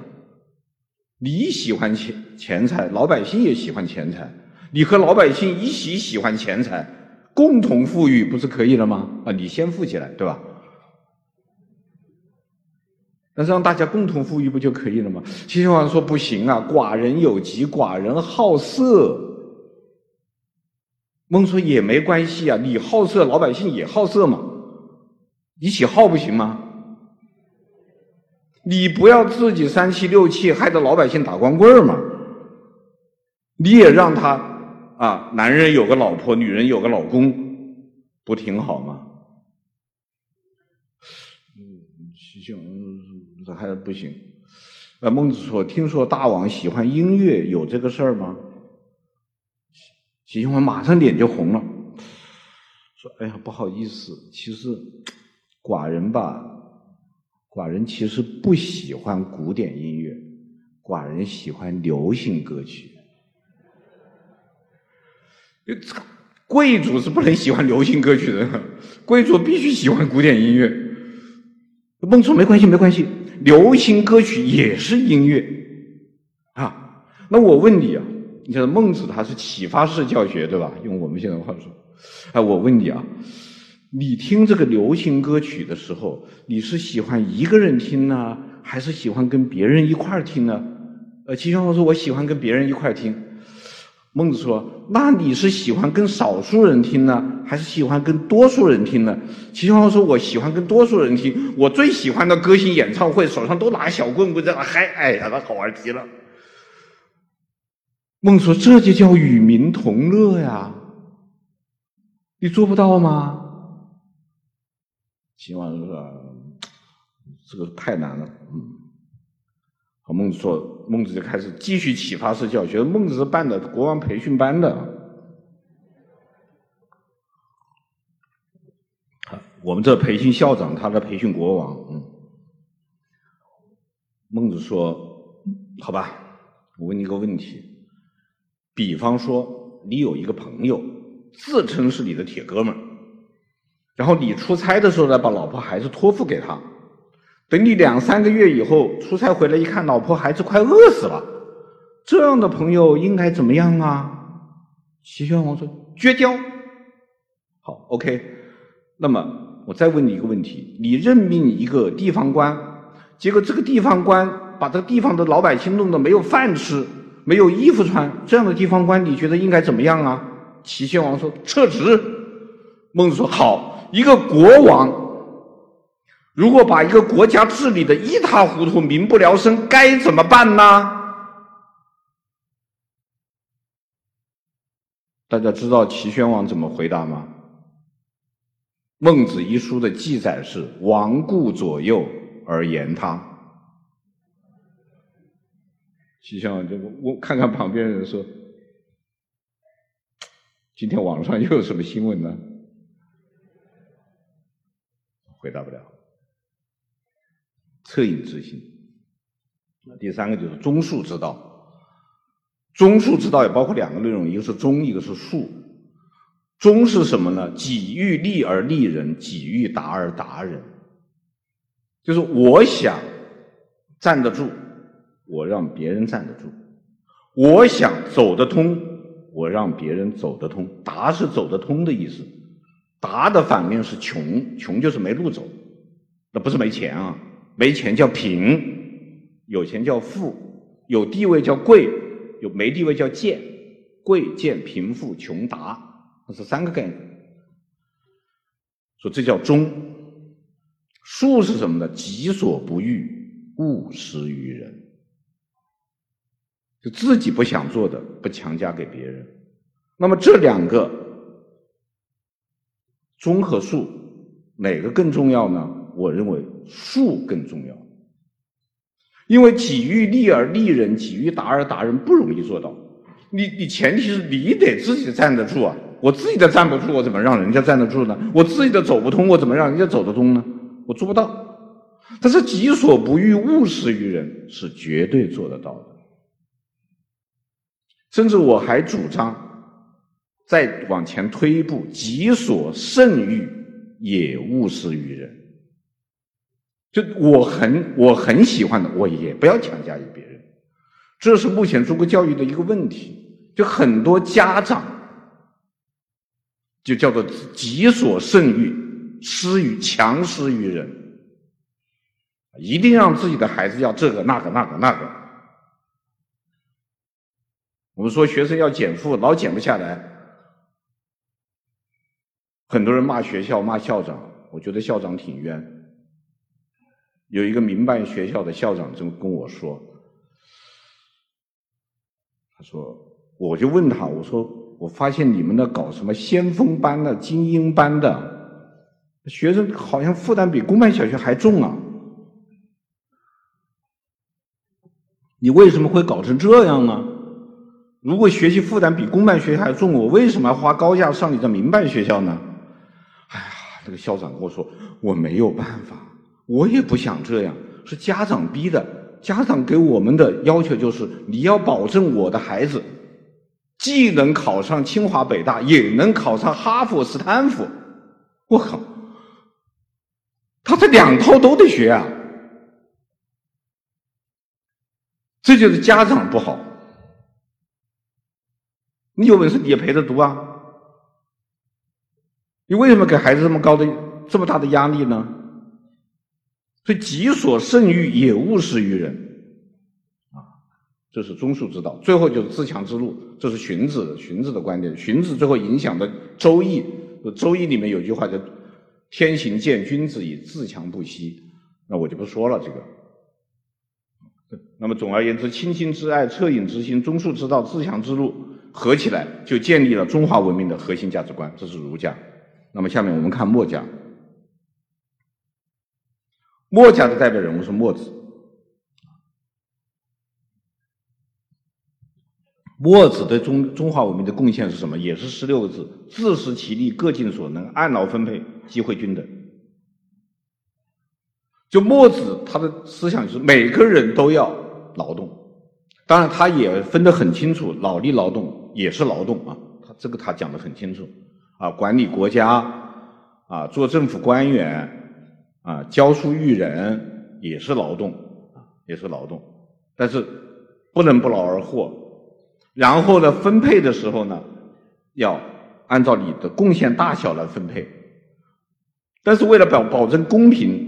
你喜欢钱钱财，老百姓也喜欢钱财，你和老百姓一起喜欢钱财，共同富裕不是可以了吗？啊，你先富起来，对吧？”那让大家共同富裕不就可以了吗？齐宣王说不行啊，寡人有疾，寡人好色。孟说也没关系啊，你好色，老百姓也好色嘛，一起好不行吗？你不要自己三妻六妾，害得老百姓打光棍嘛。你也让他啊，男人有个老婆，女人有个老公，不挺好吗？嗯，齐宣王。这还不行。呃，孟子说：“听说大王喜欢音乐，有这个事儿吗？”齐宣王马上脸就红了，说：“哎呀，不好意思，其实寡人吧，寡人其实不喜欢古典音乐，寡人喜欢流行歌曲。这个贵族是不能喜欢流行歌曲的，贵族必须喜欢古典音乐。”孟子说：“没关系，没关系。”流行歌曲也是音乐啊，那我问你啊，你知道孟子他是启发式教学对吧？用我们现在话说，哎，我问你啊，你听这个流行歌曲的时候，你是喜欢一个人听呢，还是喜欢跟别人一块儿听呢？呃，齐宣王说，我喜欢跟别人一块儿听。孟子说：“那你是喜欢跟少数人听呢，还是喜欢跟多数人听呢？”齐宣王说：“我喜欢跟多数人听。我最喜欢的歌星演唱会，手上都拿小棍棍在那嗨，哎呀，那好玩极了。”孟子说：“这就叫与民同乐呀，你做不到吗？”齐宣王说：“这个太难了。”嗯。和孟子说，孟子就开始继续启发式教学。孟子是办的国王培训班的。我们这培训校长，他在培训国王。嗯，孟子说：“好吧，我问你一个问题。比方说，你有一个朋友，自称是你的铁哥们儿，然后你出差的时候呢，把老婆孩子托付给他。”等你两三个月以后出差回来一看，老婆孩子快饿死了，这样的朋友应该怎么样啊？齐宣王说：绝交。好，OK。那么我再问你一个问题：你任命一个地方官，结果这个地方官把这个地方的老百姓弄得没有饭吃，没有衣服穿，这样的地方官你觉得应该怎么样啊？齐宣王说：撤职。孟子说：好，一个国王。如果把一个国家治理的一塌糊涂、民不聊生，该怎么办呢？大家知道齐宣王怎么回答吗？孟子一书的记载是：王顾左右而言他。齐宣王就我看看旁边人说：“今天网上又有什么新闻呢？”回答不了。恻隐之心。第三个就是忠恕之道。忠恕之道也包括两个内容，一个是忠，一个是恕。忠是什么呢？己欲立而立人，己欲达而达人。就是我想站得住，我让别人站得住；我想走得通，我让别人走得通。达是走得通的意思，达的反面是穷，穷就是没路走，那不是没钱啊，没钱叫贫，有钱叫富，有地位叫贵。有没地位叫贱，贵贱贫富穷达，这是三个概念。说这叫忠。恕是什么呢？己所不欲，勿施于人。就自己不想做的，不强加给别人。那么这两个综和恕，哪个更重要呢？我认为术更重要。因为己欲立而立人，己欲达而达人，不容易做到。你你前提是你得自己站得住啊！我自己都站不住，我怎么让人家站得住呢？我自己都走不通，我怎么让人家走得通呢？我做不到。但是己所不欲，勿施于人，是绝对做得到的。甚至我还主张再往前推一步，己所甚欲，也勿施于人。就我很我很喜欢的，我也不要强加于别人。这是目前中国教育的一个问题。就很多家长就叫做己所甚欲，施于强施于人，一定让自己的孩子要这个那个那个那个。我们说学生要减负，老减不下来，很多人骂学校骂校长，我觉得校长挺冤。有一个民办学校的校长这么跟我说，他说，我就问他，我说，我发现你们那搞什么先锋班的、精英班的学生，好像负担比公办小学还重啊！你为什么会搞成这样呢？如果学习负担比公办学校还重，我为什么要花高价上你的民办学校呢？这个校长跟我说，我没有办法。我也不想这样，是家长逼的。家长给我们的要求就是，你要保证我的孩子既能考上清华北大，也能考上哈佛斯坦福。我靠，他这两套都得学啊！这就是家长不好。你有本事你也陪着读啊！你为什么给孩子这么高的、这么大的压力呢？所以己所甚欲，也勿施于人，啊，这是中恕之道。最后就是自强之路，这是荀子荀子的观点。荀子最后影响的《周易》，《周易》里面有句话叫“天行健，君子以自强不息”。那我就不说了这个。那么总而言之，亲亲之爱、恻隐之心、忠恕之道、自强之路合起来，就建立了中华文明的核心价值观。这是儒家。那么下面我们看墨家。墨家的代表人物是墨子。墨子对中中华文明的贡献是什么？也是十六个字：自食其力，各尽所能，按劳分配，机会均等。就墨子他的思想就是每个人都要劳动，当然他也分得很清楚，脑力劳动也是劳动啊，他这个他讲得很清楚啊，管理国家啊，做政府官员。啊，教书育人也是劳动，也是劳动，但是不能不劳而获。然后呢，分配的时候呢，要按照你的贡献大小来分配。但是为了保保证公平，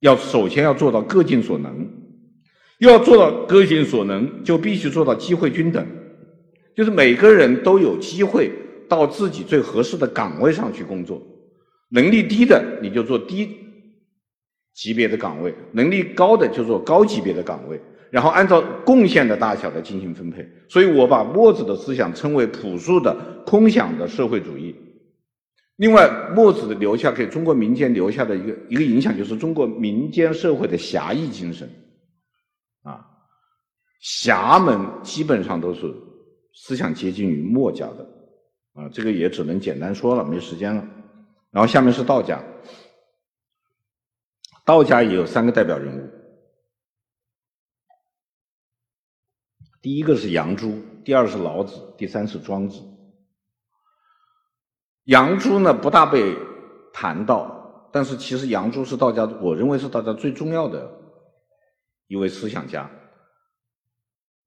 要首先要做到各尽所能。要做到各尽所能，就必须做到机会均等，就是每个人都有机会到自己最合适的岗位上去工作。能力低的你就做低级别的岗位，能力高的就做高级别的岗位。然后按照贡献的大小来进行分配。所以我把墨子的思想称为朴素的、空想的社会主义。另外，墨子的留下给中国民间留下的一个一个影响，就是中国民间社会的侠义精神。啊，侠们基本上都是思想接近于墨家的。啊，这个也只能简单说了，没时间了。然后下面是道家，道家也有三个代表人物，第一个是杨朱，第二是老子，第三是庄子。杨朱呢不大被谈到，但是其实杨朱是道家，我认为是道家最重要的一位思想家。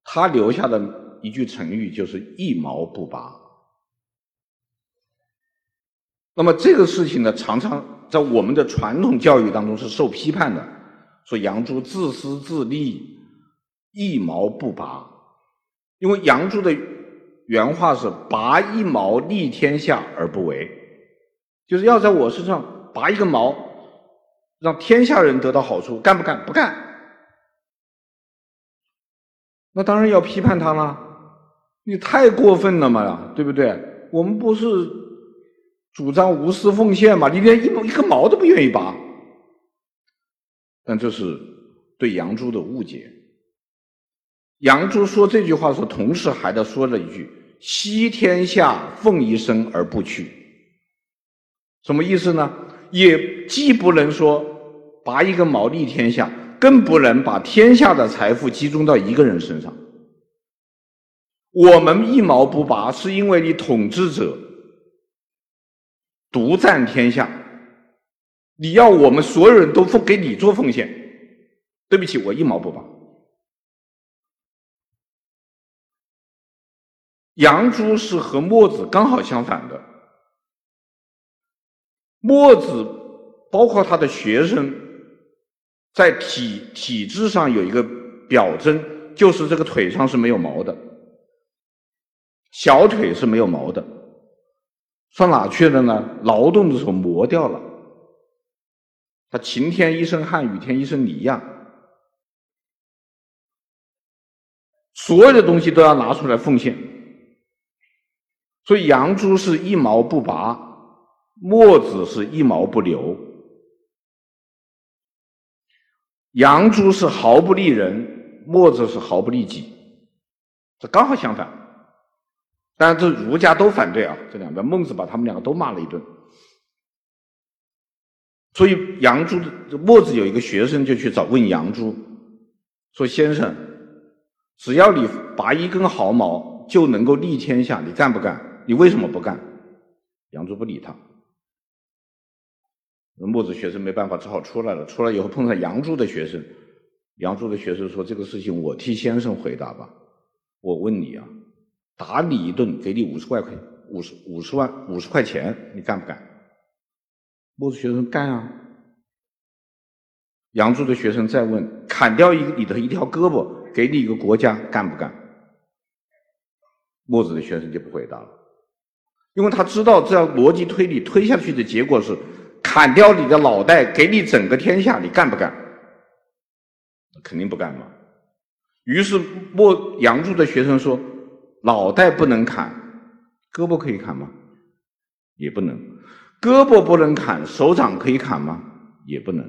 他留下的一句成语就是“一毛不拔”。那么这个事情呢，常常在我们的传统教育当中是受批判的，说杨朱自私自利，一毛不拔。因为杨朱的原话是“拔一毛利天下而不为”，就是要在我身上拔一个毛，让天下人得到好处，干不干？不干。那当然要批判他了，你太过分了嘛，对不对？我们不是。主张无私奉献嘛？你连一毛一个毛都不愿意拔，但这是对杨朱的误解。杨朱说这句话的时候，同时还在说了一句：“惜天下，奉一生而不屈。”什么意思呢？也既不能说拔一个毛利天下，更不能把天下的财富集中到一个人身上。我们一毛不拔，是因为你统治者。独占天下，你要我们所有人都奉给你做奉献，对不起，我一毛不拔。杨朱是和墨子刚好相反的，墨子包括他的学生，在体体质上有一个表征，就是这个腿上是没有毛的，小腿是没有毛的。上哪去了呢？劳动的时候磨掉了。他晴天一身汗，雨天一身泥呀。所有的东西都要拿出来奉献。所以杨朱是一毛不拔，墨子是一毛不留。杨朱是毫不利人，墨子是毫不利己。这刚好相反。当然，这儒家都反对啊，这两边孟子把他们两个都骂了一顿。所以杨朱的墨子有一个学生就去找问杨朱，说：“先生，只要你拔一根毫毛就能够立天下，你干不干？你为什么不干？”杨朱不理他。墨子学生没办法，只好出来了。出来以后碰上杨朱的学生，杨朱的学生说：“这个事情我替先生回答吧。我问你啊。”打你一顿，给你五十块块，五十五十万五十块钱，你干不干？墨子学生干啊。杨朱的学生再问：砍掉一你的一条胳膊，给你一个国家，干不干？墨子的学生就不回答了，因为他知道这样逻辑推理推下去的结果是：砍掉你的脑袋，给你整个天下，你干不干？肯定不干嘛。于是墨杨朱的学生说。脑袋不能砍，胳膊可以砍吗？也不能。胳膊不能砍，手掌可以砍吗？也不能。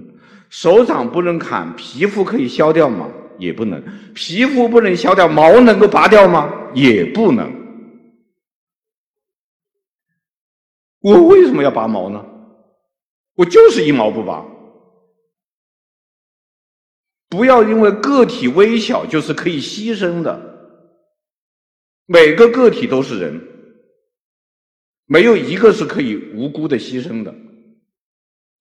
手掌不能砍，皮肤可以削掉吗？也不能。皮肤不能削掉，毛能够拔掉吗？也不能。我为什么要拔毛呢？我就是一毛不拔。不要因为个体微小就是可以牺牲的。每个个体都是人，没有一个是可以无辜的牺牲的。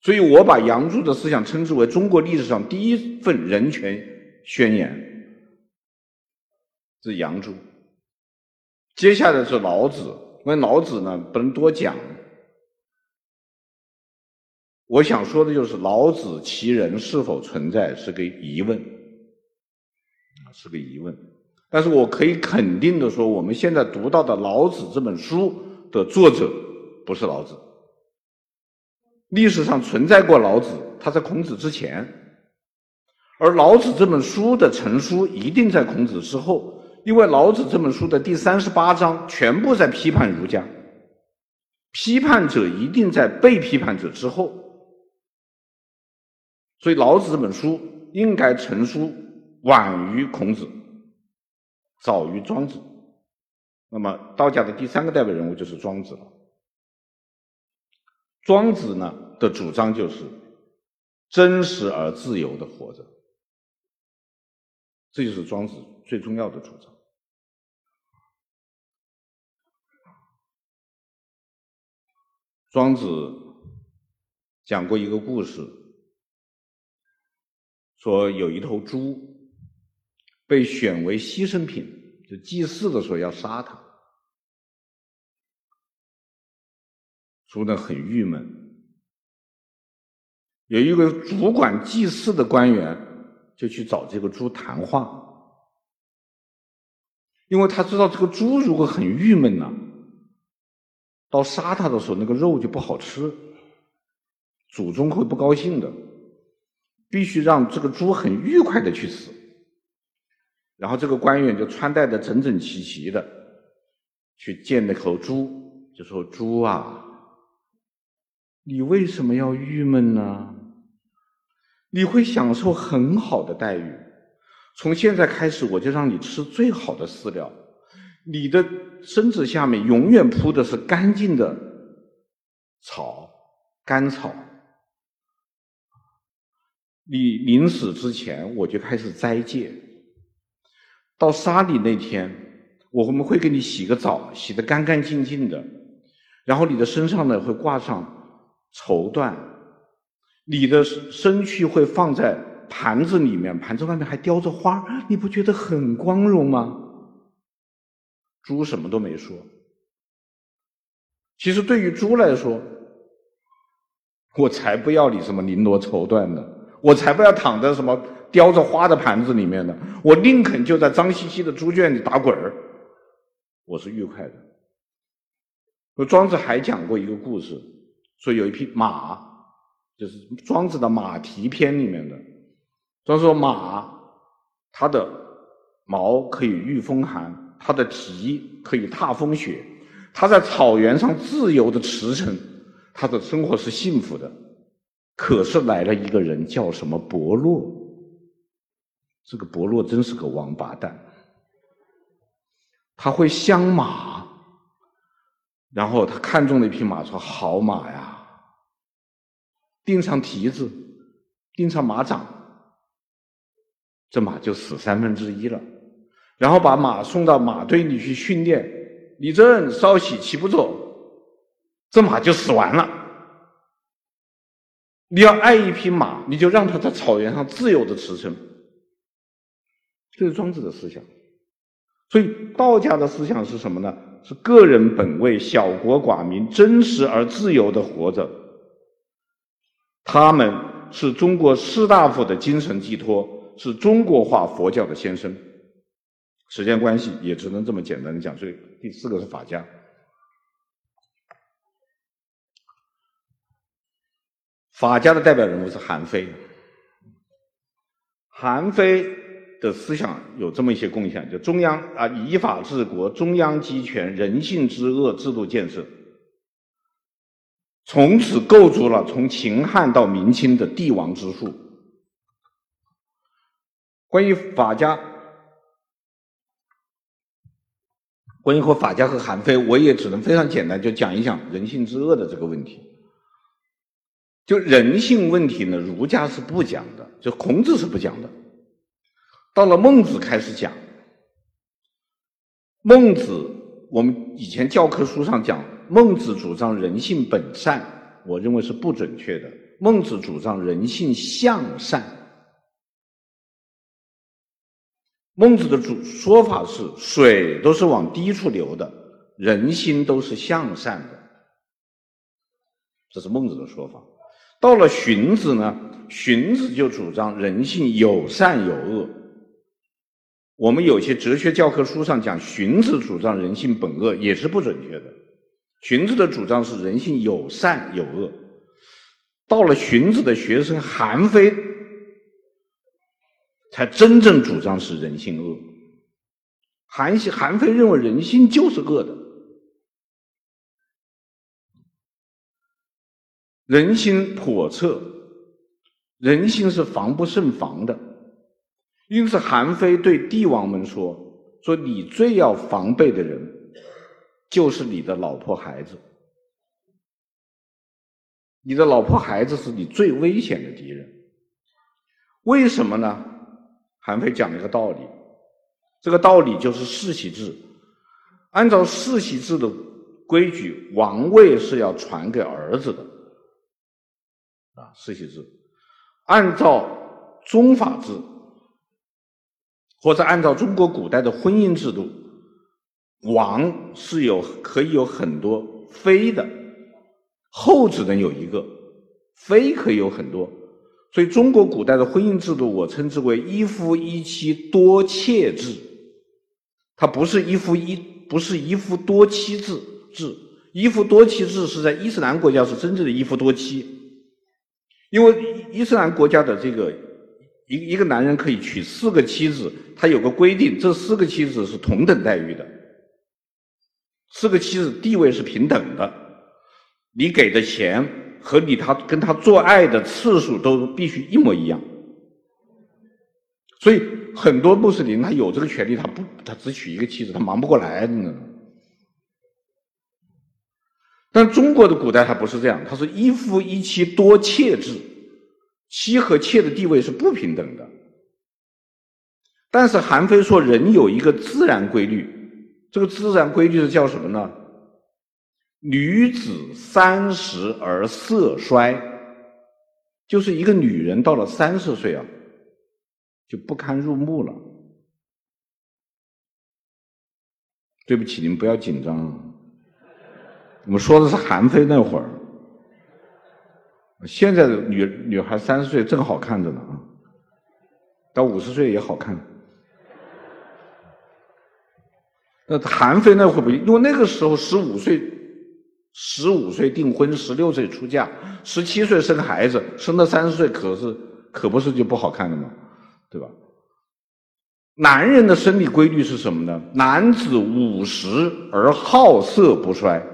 所以我把杨朱的思想称之为中国历史上第一份人权宣言，是杨朱。接下来是老子，因为老子呢不能多讲。我想说的就是老子其人是否存在是个疑问，是个疑问。但是我可以肯定的说，我们现在读到的《老子》这本书的作者不是老子。历史上存在过老子，他在孔子之前。而老子这本书的成书一定在孔子之后，因为老子这本书的第三十八章全部在批判儒家，批判者一定在被批判者之后，所以老子这本书应该成书晚于孔子，早于庄子。那么道家的第三个代表人物就是庄子了。庄子呢的主张就是真实而自由的活着。这就是庄子最重要的主张。庄子讲过一个故事，说有一头猪被选为牺牲品，就祭祀的时候要杀它。猪呢很郁闷，有一个主管祭祀的官员。就去找这个猪谈话，因为他知道这个猪如果很郁闷呢，到杀它的时候那个肉就不好吃，祖宗会不高兴的，必须让这个猪很愉快的去死。然后这个官员就穿戴的整整齐齐的，去见那头猪，就说：“猪啊，你为什么要郁闷呢？”你会享受很好的待遇，从现在开始我就让你吃最好的饲料，你的身子下面永远铺的是干净的草，干草。你临死之前我就开始斋戒，到杀你那天，我们会给你洗个澡，洗得干干净净的，然后你的身上呢会挂上绸缎。你的身躯会放在盘子里面，盘子外面还雕着花，你不觉得很光荣吗？猪什么都没说。其实对于猪来说，我才不要你什么绫罗绸缎呢，我才不要躺在什么叼着花的盘子里面的，我宁肯就在脏兮兮的猪圈里打滚儿，我是愉快的。庄子还讲过一个故事，说有一匹马。就是庄子的马蹄篇里面的，庄说马，它的毛可以御风寒，它的蹄可以踏风雪，它在草原上自由的驰骋，它的生活是幸福的。可是来了一个人，叫什么伯洛？这个伯乐真是个王八蛋，他会相马，然后他看中了一匹马，说好马呀。钉上蹄子，钉上马掌，这马就死三分之一了。然后把马送到马堆里去训练，立正稍息骑不走，这马就死完了。你要爱一匹马，你就让它在草原上自由的驰骋。这是庄子的思想。所以道家的思想是什么呢？是个人本位，小国寡民，真实而自由的活着。他们是中国士大夫的精神寄托，是中国化佛教的先声。时间关系，也只能这么简单的讲。所以第四个是法家。法家的代表人物是韩非。韩非的思想有这么一些贡献，就中央啊，以法治国，中央集权，人性之恶，制度建设。从此构筑了从秦汉到明清的帝王之术。关于法家，关于和法家和韩非，我也只能非常简单就讲一讲人性之恶的这个问题。就人性问题呢，儒家是不讲的，就孔子是不讲的。到了孟子开始讲。孟子，我们以前教科书上讲。孟子主张人性本善，我认为是不准确的。孟子主张人性向善。孟子的主说法是：水都是往低处流的，人心都是向善的。这是孟子的说法。到了荀子呢，荀子就主张人性有善有恶。我们有些哲学教科书上讲，荀子主张人性本恶，也是不准确的。荀子的主张是人性有善有恶，到了荀子的学生韩非，才真正主张是人性恶。韩韩非认为人性就是恶的，人心叵测，人心是防不胜防的。因此，韩非对帝王们说：“说你最要防备的人，就是你的老婆孩子。你的老婆孩子是你最危险的敌人。为什么呢？”韩非讲了一个道理，这个道理就是世袭制。按照世袭制的规矩，王位是要传给儿子的，啊，世袭制。按照宗法制，或者按照中国古代的婚姻制度，王是有可以有很多妃的，后只能有一个，妃可以有很多。所以，中国古代的婚姻制度，我称之为一夫一妻多妾制。它不是一夫一，不是一夫多妻制制。一夫多妻制是在伊斯兰国家是真正的一夫多妻，因为伊斯兰国家的这个一一个男人可以娶四个妻子，他有个规定，这四个妻子是同等待遇的，四个妻子地位是平等的，你给的钱。和你他跟他做爱的次数都必须一模一样，所以很多穆斯林他有这个权利，他不他只娶一个妻子，他忙不过来呢。但中国的古代他不是这样，他是一夫一妻多妾制，妻和妾的地位是不平等的。但是韩非说人有一个自然规律，这个自然规律是叫什么呢？女子三十而色衰，就是一个女人到了三十岁啊，就不堪入目了。对不起，你们不要紧张，我们说的是韩非那会儿，现在的女女孩三十岁正好看着呢啊，到五十岁也好看。那韩非那会不会？因为那个时候十五岁。十五岁订婚，十六岁出嫁，十七岁生孩子，生到三十岁，可是可不是就不好看了吗？对吧？男人的生理规律是什么呢？男子五十而好色不衰，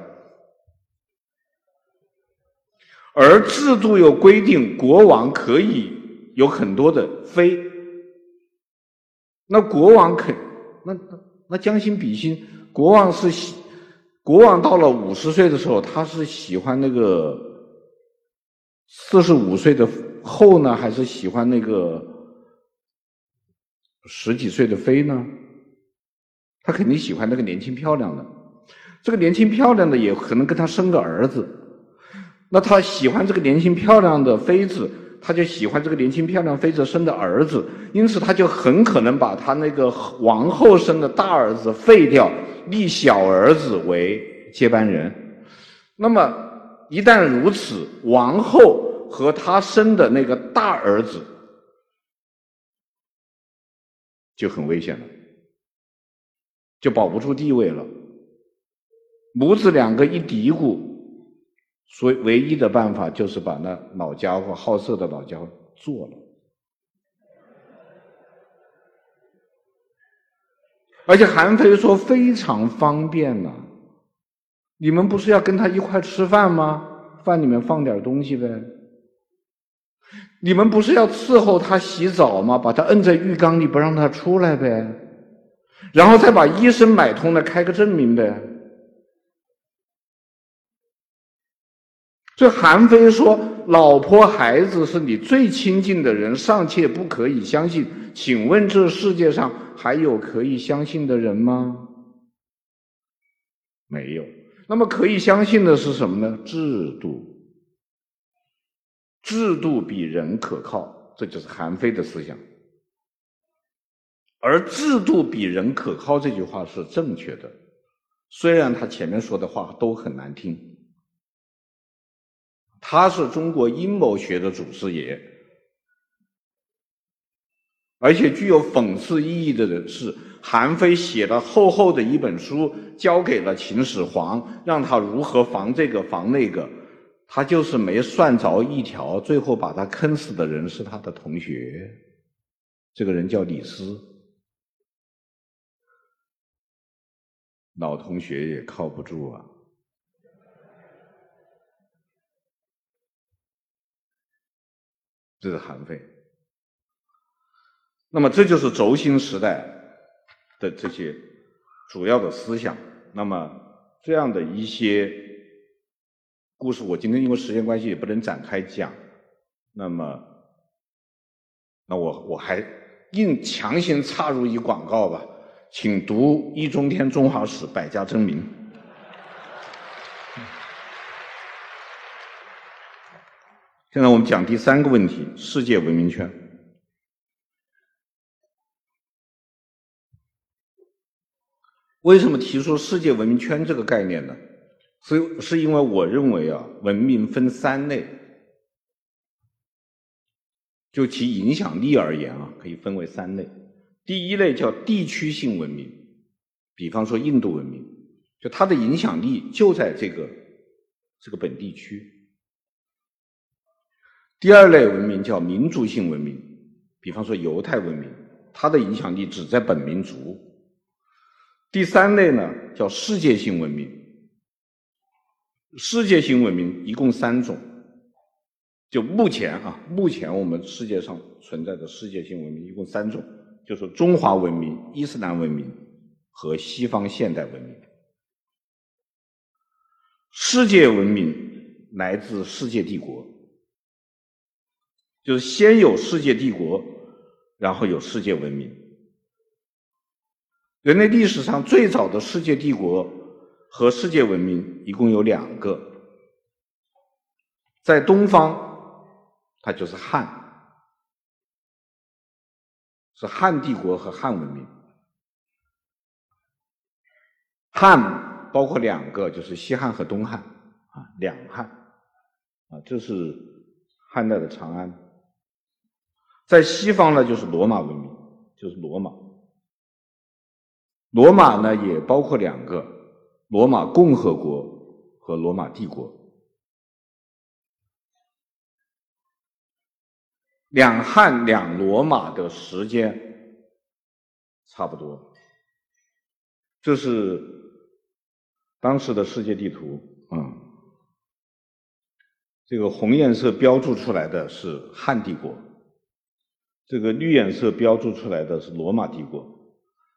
而制度又规定国王可以有很多的妃，那国王肯那那将心比心，国王是喜。国王到了五十岁的时候，他是喜欢那个四十五岁的后呢，还是喜欢那个十几岁的妃呢？他肯定喜欢那个年轻漂亮的。这个年轻漂亮的也可能跟他生个儿子。那他喜欢这个年轻漂亮的妃子，他就喜欢这个年轻漂亮妃子生的儿子，因此他就很可能把他那个王后生的大儿子废掉。立小儿子为接班人，那么一旦如此，王后和他生的那个大儿子就很危险了，就保不住地位了。母子两个一嘀咕，所以唯一的办法就是把那老家伙好色的老家伙做了。而且韩非说非常方便呐，你们不是要跟他一块吃饭吗？饭里面放点东西呗。你们不是要伺候他洗澡吗？把他摁在浴缸里不让他出来呗，然后再把医生买通了开个证明呗。这韩非说，老婆孩子是你最亲近的人，尚且不可以相信。请问这世界上还有可以相信的人吗？没有。那么可以相信的是什么呢？制度。制度比人可靠，这就是韩非的思想。而制度比人可靠这句话是正确的，虽然他前面说的话都很难听。他是中国阴谋学的祖师爷。而且具有讽刺意义的人是，韩非写了厚厚的一本书，交给了秦始皇，让他如何防这个防那个，他就是没算着一条，最后把他坑死的人是他的同学。这个人叫李斯，老同学也靠不住啊。这是韩非。那么这就是轴心时代的这些主要的思想。那么这样的一些故事，我今天因为时间关系也不能展开讲。那么，那我我还硬强行插入一广告吧，请读易中天中华史百家争鸣。现在我们讲第三个问题：世界文明圈。为什么提出世界文明圈这个概念呢？是是因为我认为啊，文明分三类，就其影响力而言啊，可以分为三类。第一类叫地区性文明，比方说印度文明，就它的影响力就在这个这个本地区。第二类文明叫民族性文明，比方说犹太文明，它的影响力只在本民族。第三类呢叫世界性文明，世界性文明一共三种，就目前啊，目前我们世界上存在的世界性文明一共三种，就是中华文明、伊斯兰文明和西方现代文明。世界文明来自世界帝国。就是先有世界帝国，然后有世界文明。人类历史上最早的世界帝国和世界文明一共有两个，在东方，它就是汉，是汉帝国和汉文明。汉包括两个，就是西汉和东汉啊，两汉啊，这是汉代的长安。在西方呢，就是罗马文明，就是罗马。罗马呢，也包括两个：罗马共和国和罗马帝国。两汉两罗马的时间差不多。这是当时的世界地图，嗯，这个红颜色标注出来的是汉帝国。这个绿颜色标注出来的是罗马帝国，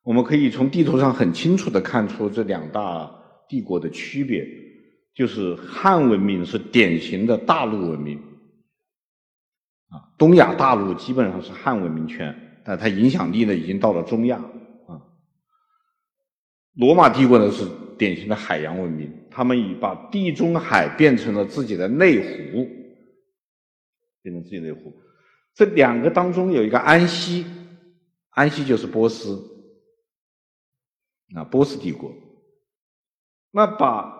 我们可以从地图上很清楚地看出这两大帝国的区别，就是汉文明是典型的大陆文明，啊，东亚大陆基本上是汉文明圈，但它影响力呢已经到了中亚，啊，罗马帝国呢是典型的海洋文明，他们已把地中海变成了自己的内湖，变成自己的内湖。这两个当中有一个安息，安息就是波斯，啊，波斯帝国。那把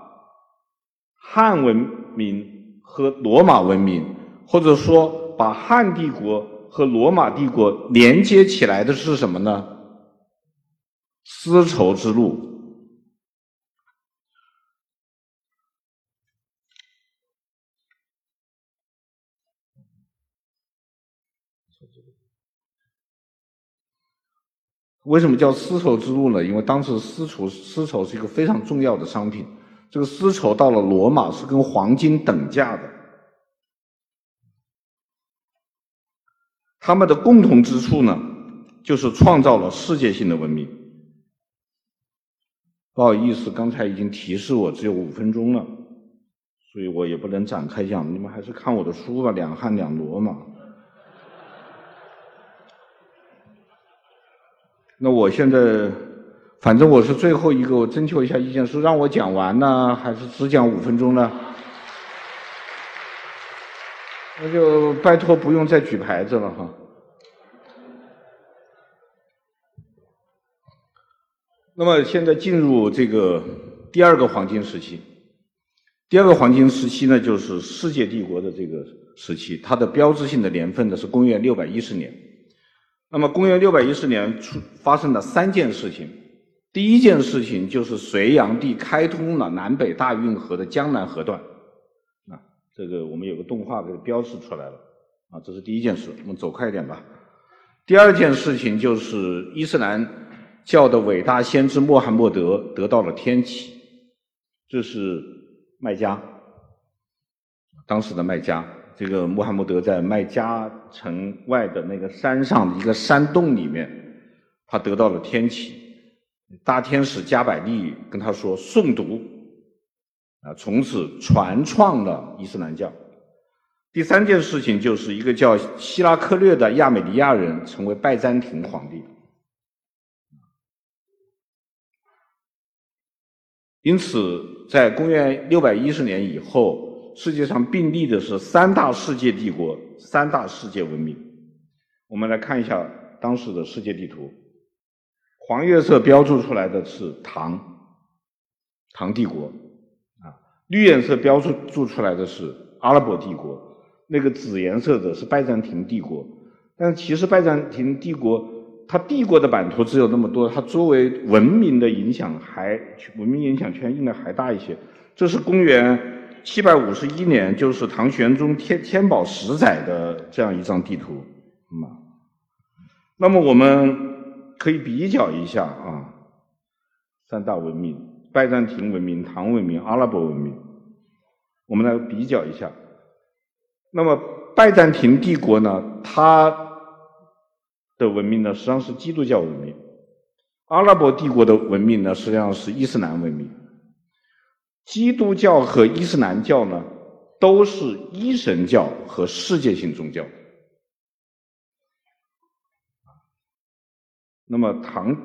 汉文明和罗马文明，或者说把汉帝国和罗马帝国连接起来的是什么呢？丝绸之路。为什么叫丝绸之路呢？因为当时丝绸丝绸是一个非常重要的商品，这个丝绸到了罗马是跟黄金等价的。他们的共同之处呢，就是创造了世界性的文明。不好意思，刚才已经提示我只有五分钟了，所以我也不能展开讲，你们还是看我的书吧，《两汉两罗马》。那我现在，反正我是最后一个，我征求一下意见，是让我讲完呢，还是只讲五分钟呢？那就拜托不用再举牌子了哈。那么现在进入这个第二个黄金时期，第二个黄金时期呢，就是世界帝国的这个时期，它的标志性的年份呢是公元六百一十年。那么，公元六百一十年出发生了三件事情。第一件事情就是隋炀帝开通了南北大运河的江南河段，啊，这个我们有个动画给它标示出来了，啊，这是第一件事。我们走快一点吧。第二件事情就是伊斯兰教的伟大先知穆罕默德得到了天启，这是麦加，当时的麦加，这个穆罕默德在麦加城外的那个山上的一个山洞里面，他得到了天启，大天使加百利跟他说诵读，啊，从此传创了伊斯兰教。第三件事情就是一个叫希拉克略的亚美尼亚人成为拜占庭皇帝。因此，在公元六百一十年以后，世界上并立的是三大世界帝国、三大世界文明。我们来看一下当时的世界地图，黄颜色标注出来的是唐，唐帝国，啊，绿颜色标注注出来的是阿拉伯帝国。那个紫颜色的是拜占庭帝国，但其实拜占庭帝国它帝国的版图只有那么多，它周围文明的影响还文明影响圈应该还大一些。这是公元七百五十一年，就是唐玄宗天天宝十载的这样一张地图，那么我们可以比较一下啊，三大文明：拜占庭文明、唐文明、阿拉伯文明，我们来比较一下。那么拜占庭帝国呢，它的文明呢，实际上是基督教文明；阿拉伯帝国的文明呢，实际上是伊斯兰文明。基督教和伊斯兰教呢，都是一神教和世界性宗教。那么唐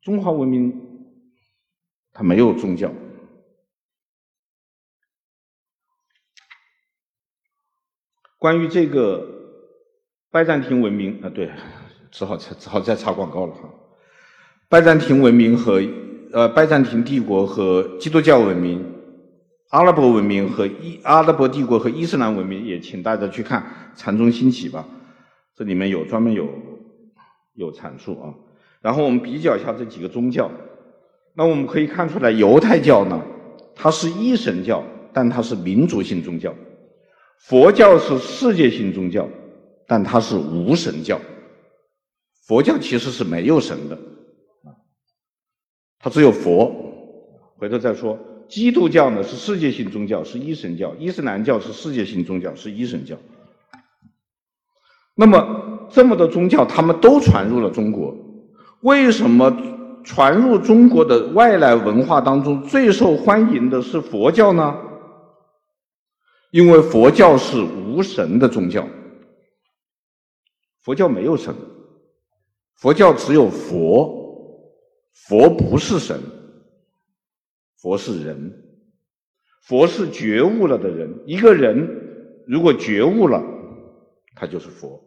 中华文明，它没有宗教。关于这个拜占庭文明啊，对，只好只好再插广告了哈。拜占庭文明和呃拜占庭帝国和基督教文明、阿拉伯文明和伊阿拉伯帝国和伊斯兰文明，也请大家去看《禅宗兴起》吧，这里面有专门有有阐述啊。然后我们比较一下这几个宗教，那我们可以看出来，犹太教呢，它是一神教，但它是民族性宗教。佛教是世界性宗教，但它是无神教。佛教其实是没有神的，它只有佛。回头再说，基督教呢是世界性宗教，是一神教；伊斯兰教是世界性宗教，是一神教。那么这么多宗教，他们都传入了中国。为什么传入中国的外来文化当中最受欢迎的是佛教呢？因为佛教是无神的宗教，佛教没有神，佛教只有佛，佛不是神，佛是人，佛是觉悟了的人。一个人如果觉悟了，他就是佛。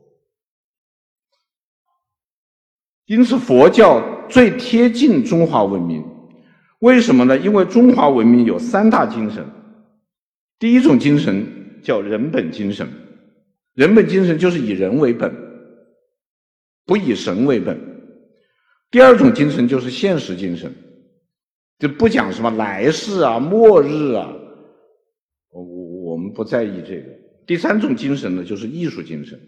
因此，佛教最贴近中华文明。为什么呢？因为中华文明有三大精神。第一种精神叫人本精神，人本精神就是以人为本，不以神为本。第二种精神就是现实精神，就不讲什么来世啊、末日啊，我我我们不在意这个。第三种精神呢，就是艺术精神。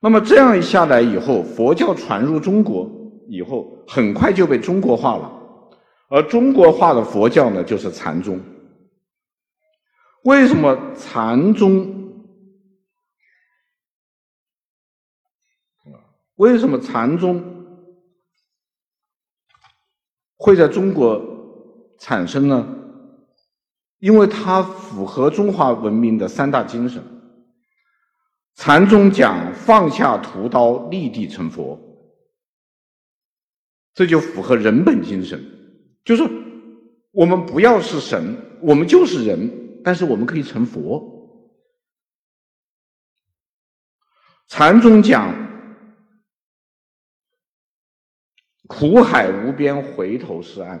那么这样一下来以后，佛教传入中国以后，很快就被中国化了，而中国化的佛教呢，就是禅宗。为什么禅宗？为什么禅宗会在中国产生呢？因为它符合中华文明的三大精神。禅宗讲放下屠刀，立地成佛，这就符合人本精神。就是我们不要是神，我们就是人。但是我们可以成佛。禅宗讲苦海无边，回头是岸，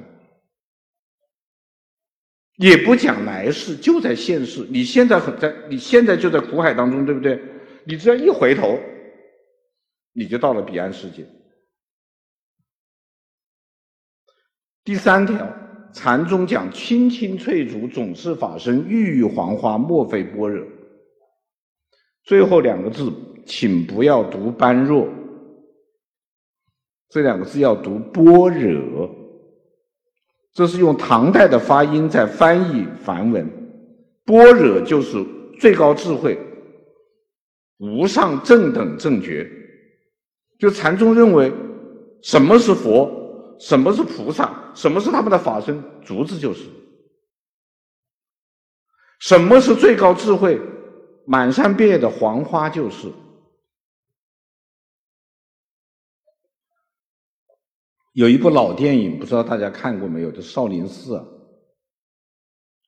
也不讲来世，就在现世。你现在很在，你现在就在苦海当中，对不对？你只要一回头，你就到了彼岸世界。第三条。禅宗讲青青翠竹总是法身，郁郁黄花莫非般若。最后两个字请不要读般若，这两个字要读般若。这是用唐代的发音在翻译梵文，般若就是最高智慧，无上正等正觉。就禅宗认为，什么是佛，什么是菩萨，什么是他们的法身，竹子就是。什么是最高智慧，满山遍野的黄花就是。有一部老电影，不知道大家看过没有？就《少林寺》，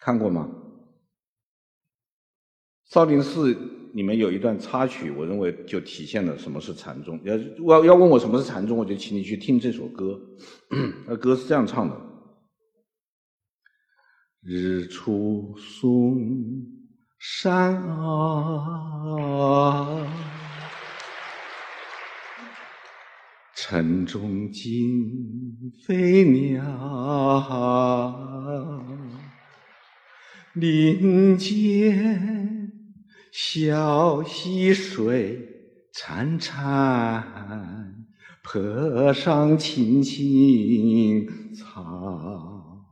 看过吗？《少林寺》里面有一段插曲，我认为就体现了什么是禅宗。要要要问我什么是禅宗，我就请你去听这首歌。那歌是这样唱的：日出嵩山坳。城中惊飞鸟，林间小溪水潺潺，坡上青青草。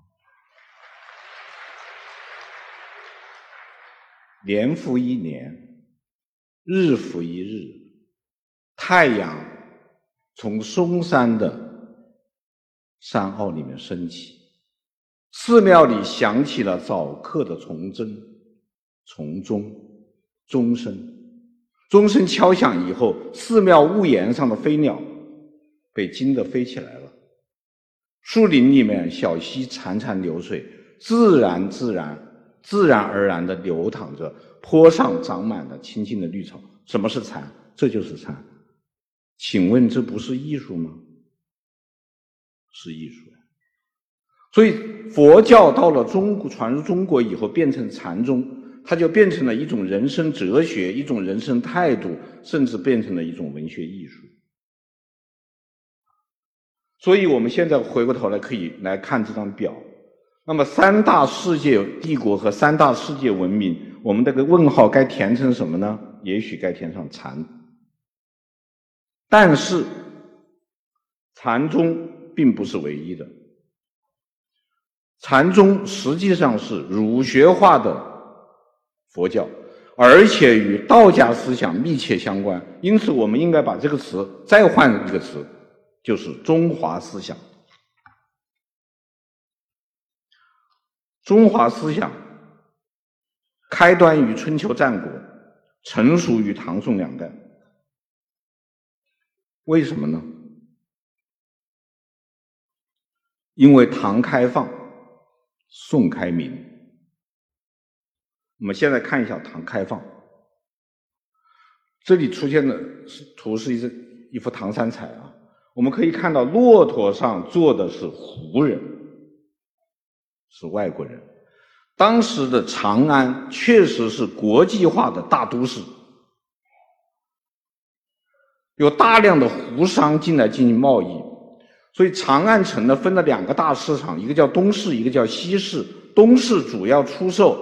年复一年，日复一日，太阳。从嵩山的山坳里面升起，寺庙里响起了早课的钟声，钟钟，钟声，钟声敲响以后，寺庙屋檐上的飞鸟被惊得飞起来了。树林里面小溪潺潺流水，自然自然自然而然地流淌着，坡上长满了青青的绿草。什么是禅？这就是禅。请问这不是艺术吗？是艺术。所以佛教到了中国，传入中国以后，变成禅宗，它就变成了一种人生哲学，一种人生态度，甚至变成了一种文学艺术。所以我们现在回过头来可以来看这张表。那么三大世界帝国和三大世界文明，我们这个问号该填成什么呢？也许该填上禅。但是，禅宗并不是唯一的。禅宗实际上是儒学化的佛教，而且与道家思想密切相关。因此，我们应该把这个词再换一个词，就是中华思想。中华思想开端于春秋战国，成熟于唐宋两代。为什么呢？因为唐开放，宋开明。我们现在看一下唐开放。这里出现的是图是一一幅唐三彩啊，我们可以看到骆驼上坐的是胡人，是外国人。当时的长安确实是国际化的大都市。有大量的胡商进来进行贸易，所以长安城呢分了两个大市场，一个叫东市，一个叫西市。东市主要出售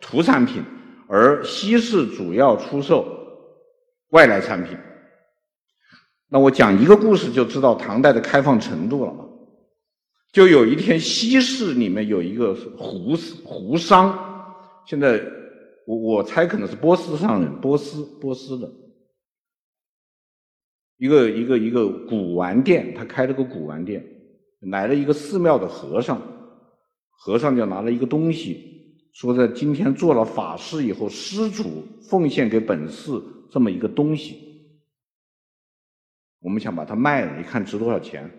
土产品，而西市主要出售外来产品。那我讲一个故事就知道唐代的开放程度了。就有一天，西市里面有一个胡胡商，现在我我猜可能是波斯商人，波斯波斯的。一个一个一个古玩店，他开了个古玩店，来了一个寺庙的和尚，和尚就拿了一个东西，说在今天做了法事以后，施主奉献给本寺这么一个东西，我们想把它卖了，一看值多少钱，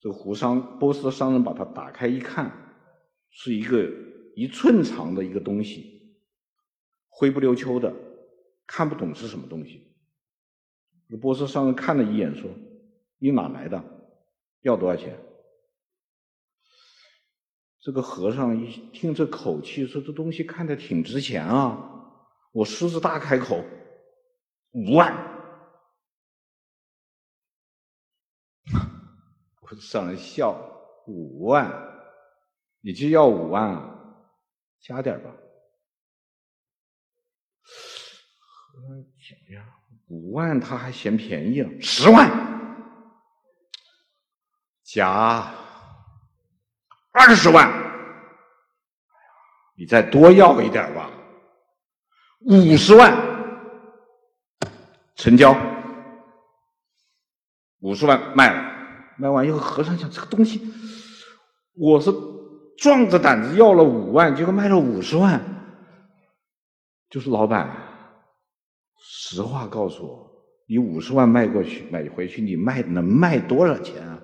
这个胡商波斯商人把它打开一看，是一个一寸长的一个东西，灰不溜秋的，看不懂是什么东西。波斯商人看了一眼，说：“你哪来的？要多少钱？”这个和尚一听这口气，说：“这东西看着挺值钱啊！”我狮子大开口：“五万！”波斯商人笑：“五万？你就要五万啊？加点吧。”呀，五万他还嫌便宜了，十万加二十万，你再多要一点吧，五十万成交，五十万卖了，卖完以后和尚想这个东西，我是壮着胆子要了五万，结果卖了五十万，就是老板。实话告诉我，你五十万卖过去买回去，你卖能卖多少钱啊？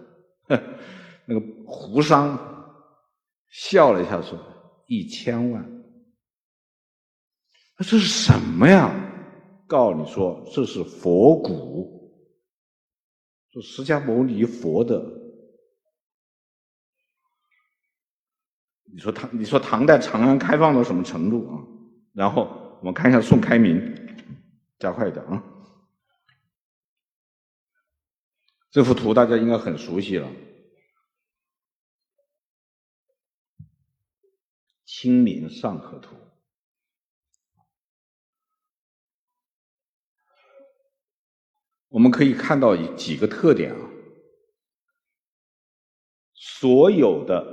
那个胡商笑了一下说：“一千万。”那这是什么呀？告诉你说，这是佛骨，是释迦牟尼佛的。你说唐，你说唐代长安开放到什么程度啊？然后我们看一下宋开明。加快一点啊！这幅图大家应该很熟悉了，《清明上河图》。我们可以看到几个特点啊，所有的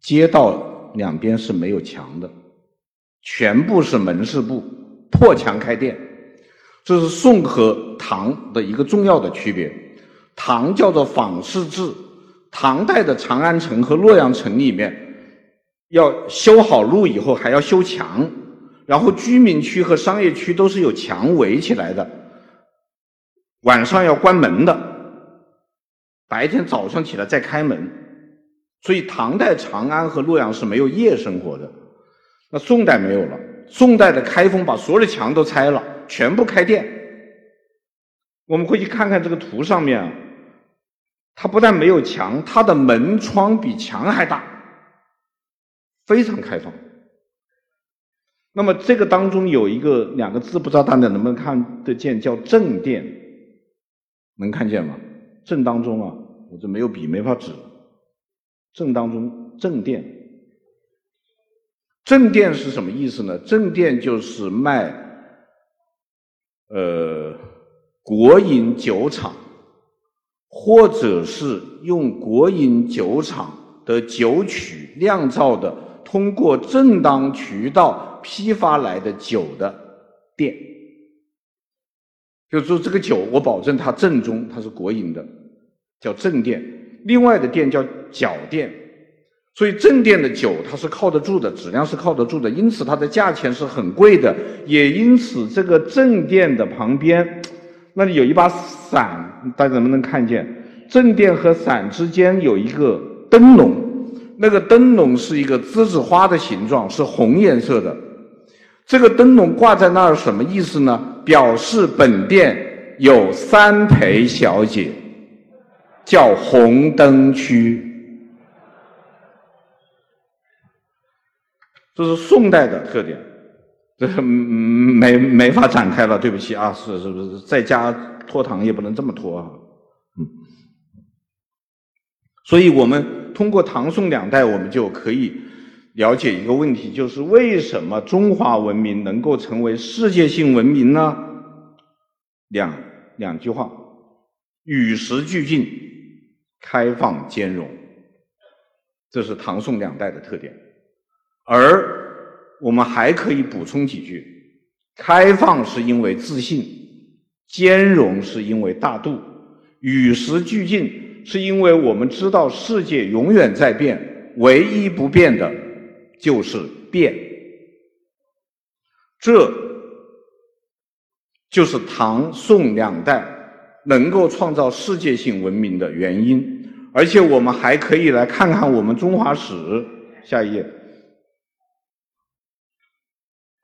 街道两边是没有墙的，全部是门市部，破墙开店。这是宋和唐的一个重要的区别。唐叫做坊市制，唐代的长安城和洛阳城里面，要修好路以后还要修墙，然后居民区和商业区都是有墙围起来的，晚上要关门的，白天早上起来再开门，所以唐代长安和洛阳是没有夜生活的。那宋代没有了，宋代的开封把所有的墙都拆了。全部开店，我们回去看看这个图上面啊，它不但没有墙，它的门窗比墙还大，非常开放。那么这个当中有一个两个字，不知道大家能不能看得见，叫正殿，能看见吗？正当中啊，我这没有笔，没法指。正当中正殿，正殿是什么意思呢？正殿就是卖。呃，国营酒厂，或者是用国营酒厂的酒曲酿造的，通过正当渠道批发来的酒的店，就是说这个酒我保证它正宗，它是国营的，叫正店。另外的店叫脚店。所以正店的酒它是靠得住的，质量是靠得住的，因此它的价钱是很贵的。也因此，这个正店的旁边，那里有一把伞，大家能不能看见？正店和伞之间有一个灯笼，那个灯笼是一个栀子花的形状，是红颜色的。这个灯笼挂在那儿什么意思呢？表示本店有三陪小姐，叫红灯区。这是宋代的特点，这是没没法展开了，对不起啊，是是不是？在家拖堂也不能这么拖啊，嗯。所以我们通过唐宋两代，我们就可以了解一个问题，就是为什么中华文明能够成为世界性文明呢？两两句话：与时俱进，开放兼容，这是唐宋两代的特点。而我们还可以补充几句：开放是因为自信，兼容是因为大度，与时俱进是因为我们知道世界永远在变，唯一不变的就是变。这就是唐宋两代能够创造世界性文明的原因。而且我们还可以来看看我们中华史，下一页。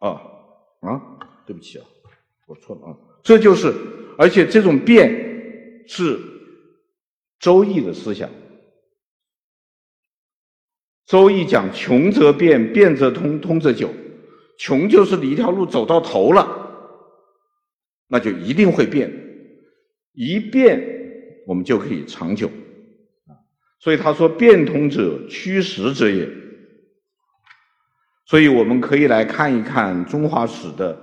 啊啊，对不起啊，我错了啊，这就是，而且这种变是周易的思想。周易讲穷则变，变则通，通则久。穷就是你一条路走到头了，那就一定会变，一变我们就可以长久。所以他说：“变通者，趋时者也。”所以我们可以来看一看中华史的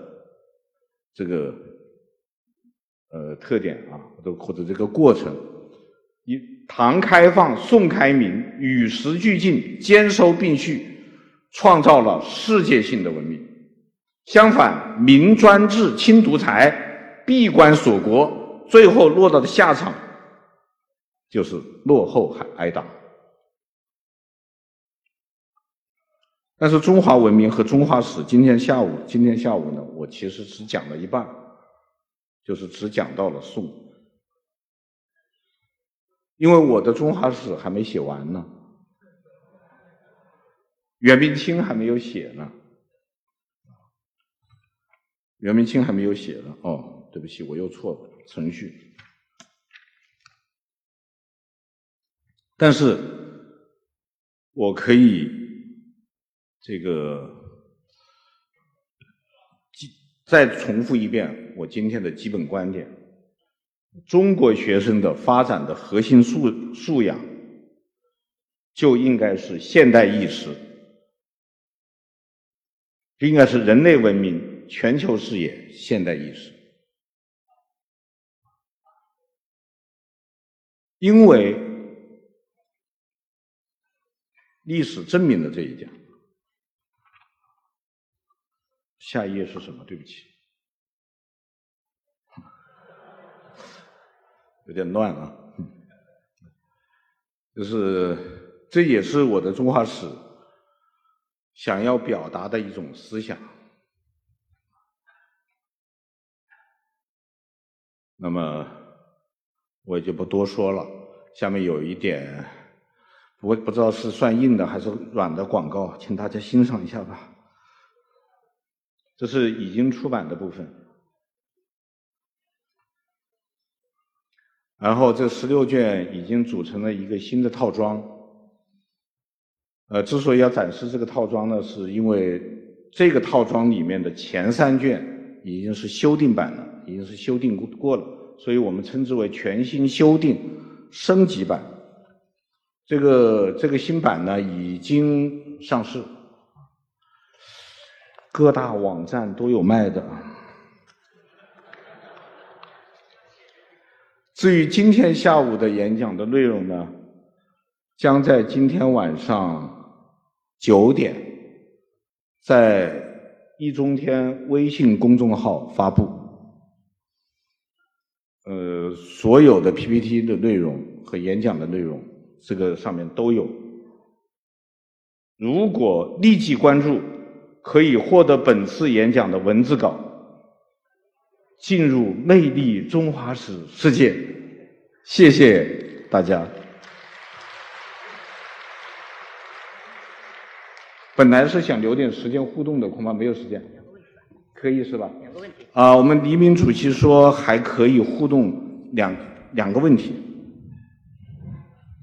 这个呃特点啊，或者或者这个过程。一唐开放、宋开明与时俱进、兼收并蓄，创造了世界性的文明。相反，明专制、清独裁、闭关锁国，最后落到的下场就是落后还挨打。但是中华文明和中华史，今天下午，今天下午呢，我其实只讲了一半，就是只讲到了宋，因为我的中华史还没写完呢，元明清还没有写呢。元明清还没有写呢，哦，对不起，我又错了，程序。但是，我可以这个再重复一遍我今天的基本观点：中国学生的发展的核心素素养，就应该是现代意识，就应该是人类文明。全球视野、现代意识，因为历史证明了这一点。下一页是什么？对不起，有点乱啊。就是这也是我的中华史想要表达的一种思想。那么我也就不多说了。下面有一点，我不知道是算硬的还是软的广告，请大家欣赏一下吧。这是已经出版的部分。然后这十六卷已经组成了一个新的套装。呃，之所以要展示这个套装呢，是因为这个套装里面的前三卷已经是修订版了。已经是修订过了，所以我们称之为全新修订升级版。这个这个新版呢，已经上市，各大网站都有卖的。至于今天下午的演讲的内容呢，将在今天晚上九点，在易中天微信公众号发布。呃，所有的 PPT 的内容和演讲的内容，这个上面都有。如果立即关注，可以获得本次演讲的文字稿，进入魅力中华史世界。谢谢大家。本来是想留点时间互动的，恐怕没有时间。可以是吧？两个问题啊，我们黎明主席说还可以互动两两个问题，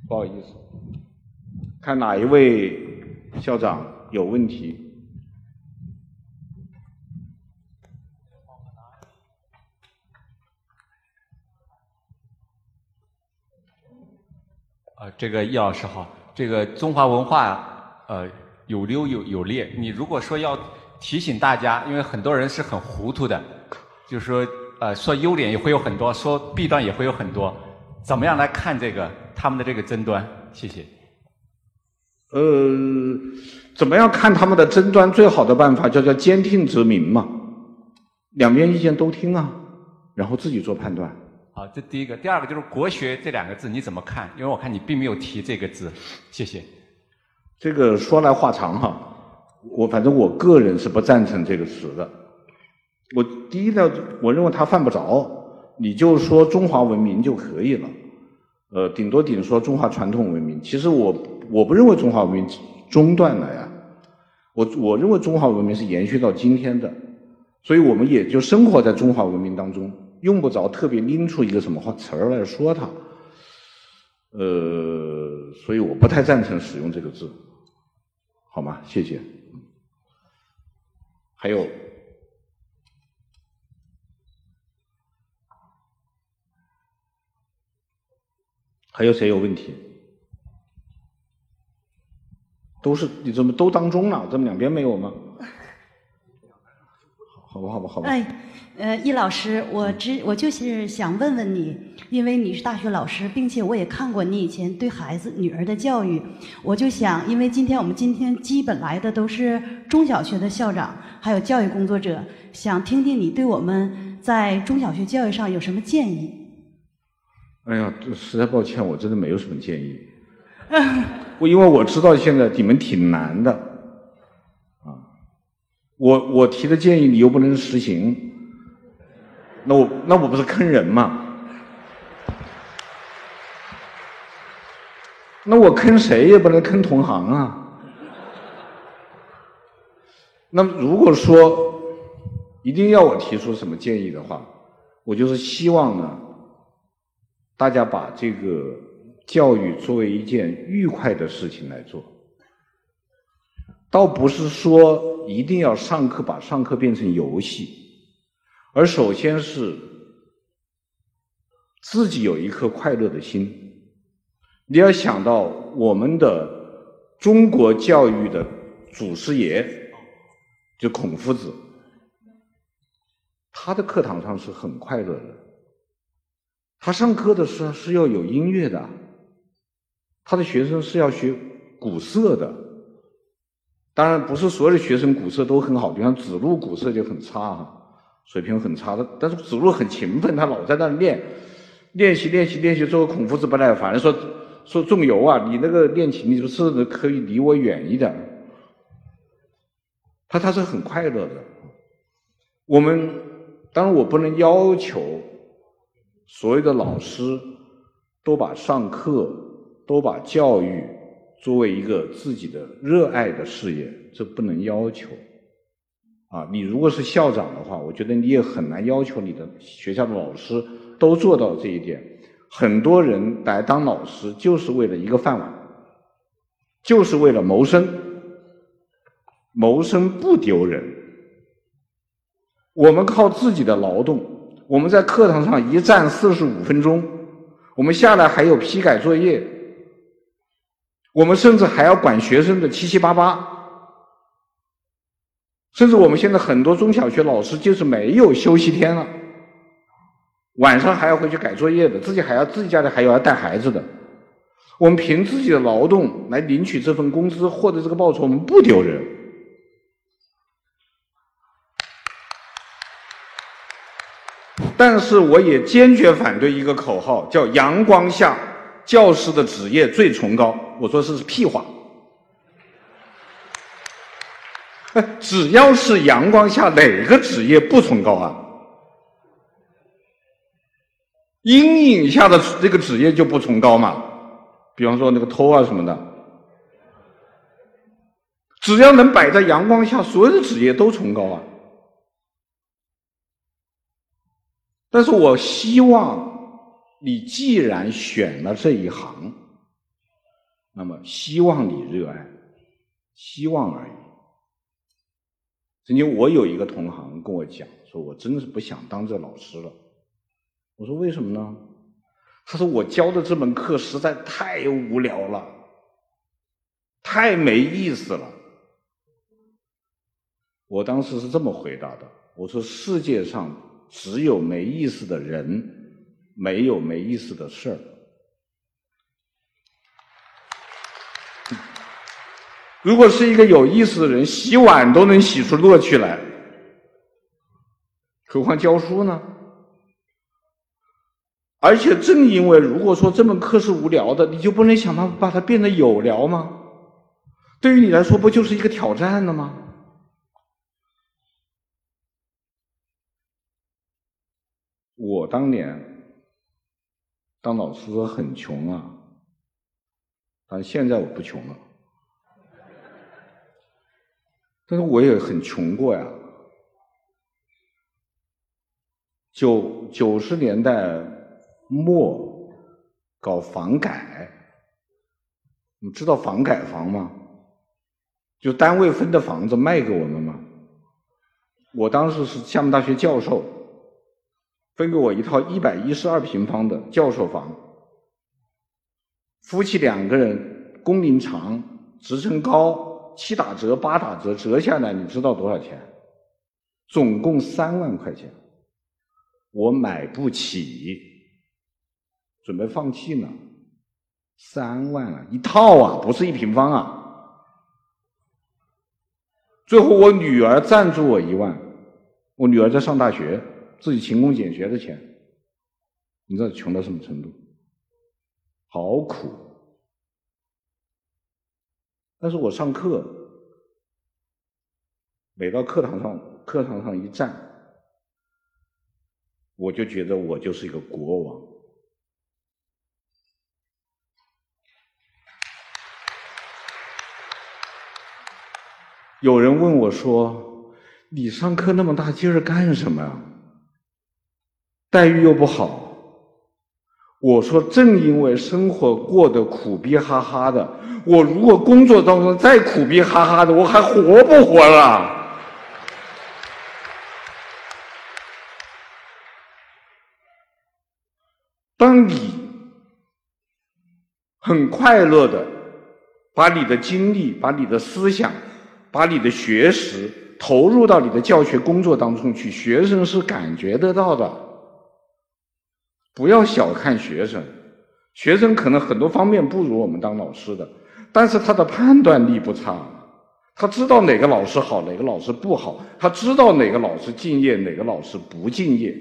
不好意思，看哪一位校长有问题。这个叶老师好，这个中华文化呃有优有有劣，你如果说要。提醒大家，因为很多人是很糊涂的，就是说，呃，说优点也会有很多，说弊端也会有很多，怎么样来看这个他们的这个争端？谢谢。呃，怎么样看他们的争端？最好的办法叫叫兼听则明嘛，两边意见都听啊，然后自己做判断。好，这第一个，第二个就是“国学”这两个字你怎么看？因为我看你并没有提这个字。谢谢。这个说来话长哈。我反正我个人是不赞成这个词的。我第一呢，我认为他犯不着，你就说中华文明就可以了。呃，顶多顶说中华传统文明。其实我我不认为中华文明中断了呀。我我认为中华文明是延续到今天的，所以我们也就生活在中华文明当中，用不着特别拎出一个什么话词儿来说它。呃，所以我不太赞成使用这个字，好吗？谢谢。还有，还有谁有问题？都是你怎么都当中了？怎么两边没有吗？好吧，好吧，好吧。哎，呃，易老师，我只我就是想问问你，因为你是大学老师，并且我也看过你以前对孩子女儿的教育，我就想，因为今天我们今天基本来的都是中小学的校长，还有教育工作者，想听听你对我们在中小学教育上有什么建议？哎呀，这实在抱歉，我真的没有什么建议。我因为我知道现在你们挺难的。我我提的建议你又不能实行，那我那我不是坑人吗？那我坑谁也不能坑同行啊。那如果说一定要我提出什么建议的话，我就是希望呢，大家把这个教育作为一件愉快的事情来做。倒不是说一定要上课把上课变成游戏，而首先是自己有一颗快乐的心。你要想到我们的中国教育的祖师爷，就孔夫子，他的课堂上是很快乐的。他上课的时候是要有音乐的，他的学生是要学鼓瑟的。当然不是所有的学生鼓色都很好，比方子路鼓色就很差哈，水平很差的。但是子路很勤奋，他老在那练，练习练习练习。之后孔夫子不耐烦说：“说仲由啊，你那个练琴，你不是可以离我远一点？”他他是很快乐的。我们当然我不能要求所有的老师都把上课都把教育。作为一个自己的热爱的事业，这不能要求。啊，你如果是校长的话，我觉得你也很难要求你的学校的老师都做到这一点。很多人来当老师就是为了一个饭碗，就是为了谋生。谋生不丢人。我们靠自己的劳动，我们在课堂上一站四十五分钟，我们下来还有批改作业。我们甚至还要管学生的七七八八，甚至我们现在很多中小学老师就是没有休息天了，晚上还要回去改作业的，自己还要自己家里还要带孩子的。我们凭自己的劳动来领取这份工资，获得这个报酬，我们不丢人。但是我也坚决反对一个口号，叫“阳光下”。教师的职业最崇高，我说这是屁话。只要是阳光下，哪个职业不崇高啊？阴影下的这个职业就不崇高嘛？比方说那个偷啊什么的，只要能摆在阳光下，所有的职业都崇高啊。但是我希望。你既然选了这一行，那么希望你热爱，希望而已。曾经我有一个同行跟我讲，说我真的是不想当这老师了。我说为什么呢？他说我教的这门课实在太无聊了，太没意思了。我当时是这么回答的，我说世界上只有没意思的人。没有没意思的事儿。如果是一个有意思的人，洗碗都能洗出乐趣来，何况教书呢？而且正因为如果说这门课是无聊的，你就不能想办法把它变得有聊吗？对于你来说，不就是一个挑战了吗？我当年。当老师很穷啊，但现在我不穷了，但是我也很穷过呀。九九十年代末搞房改，你知道房改房吗？就单位分的房子卖给我们嘛。我当时是厦门大学教授。分给我一套一百一十二平方的教授房，夫妻两个人，工龄长，职称高，七打折八打折，折下来你知道多少钱？总共三万块钱，我买不起，准备放弃呢。三万啊，一套啊，不是一平方啊。最后我女儿赞助我一万，我女儿在上大学，自己勤工俭学的钱，你知道穷到什么程度？好苦。但是我上课，每到课堂上，课堂上一站，我就觉得我就是一个国王。有人问我说：“你上课那么大劲儿干什么呀？待遇又不好。”我说：“正因为生活过得苦逼哈哈的，我如果工作当中再苦逼哈哈的，我还活不活了？”当你很快乐的把你的精力、把你的思想，把你的学识投入到你的教学工作当中去，学生是感觉得到的。不要小看学生，学生可能很多方面不如我们当老师的，但是他的判断力不差，他知道哪个老师好，哪个老师不好，他知道哪个老师敬业，哪个老师不敬业。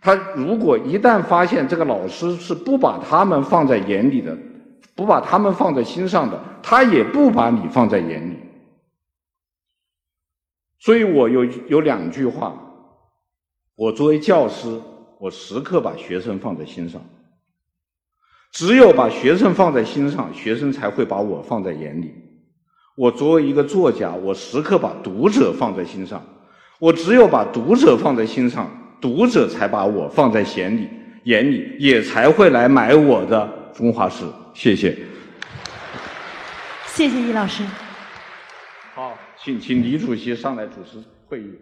他如果一旦发现这个老师是不把他们放在眼里的，不把他们放在心上的，他也不把你放在眼里。所以我有有两句话，我作为教师，我时刻把学生放在心上。只有把学生放在心上，学生才会把我放在眼里。我作为一个作家，我时刻把读者放在心上。我只有把读者放在心上，读者才把我放在眼里，眼里也才会来买我的《中华史》。谢谢。谢谢易老师。好。请请李主席上来主持会议。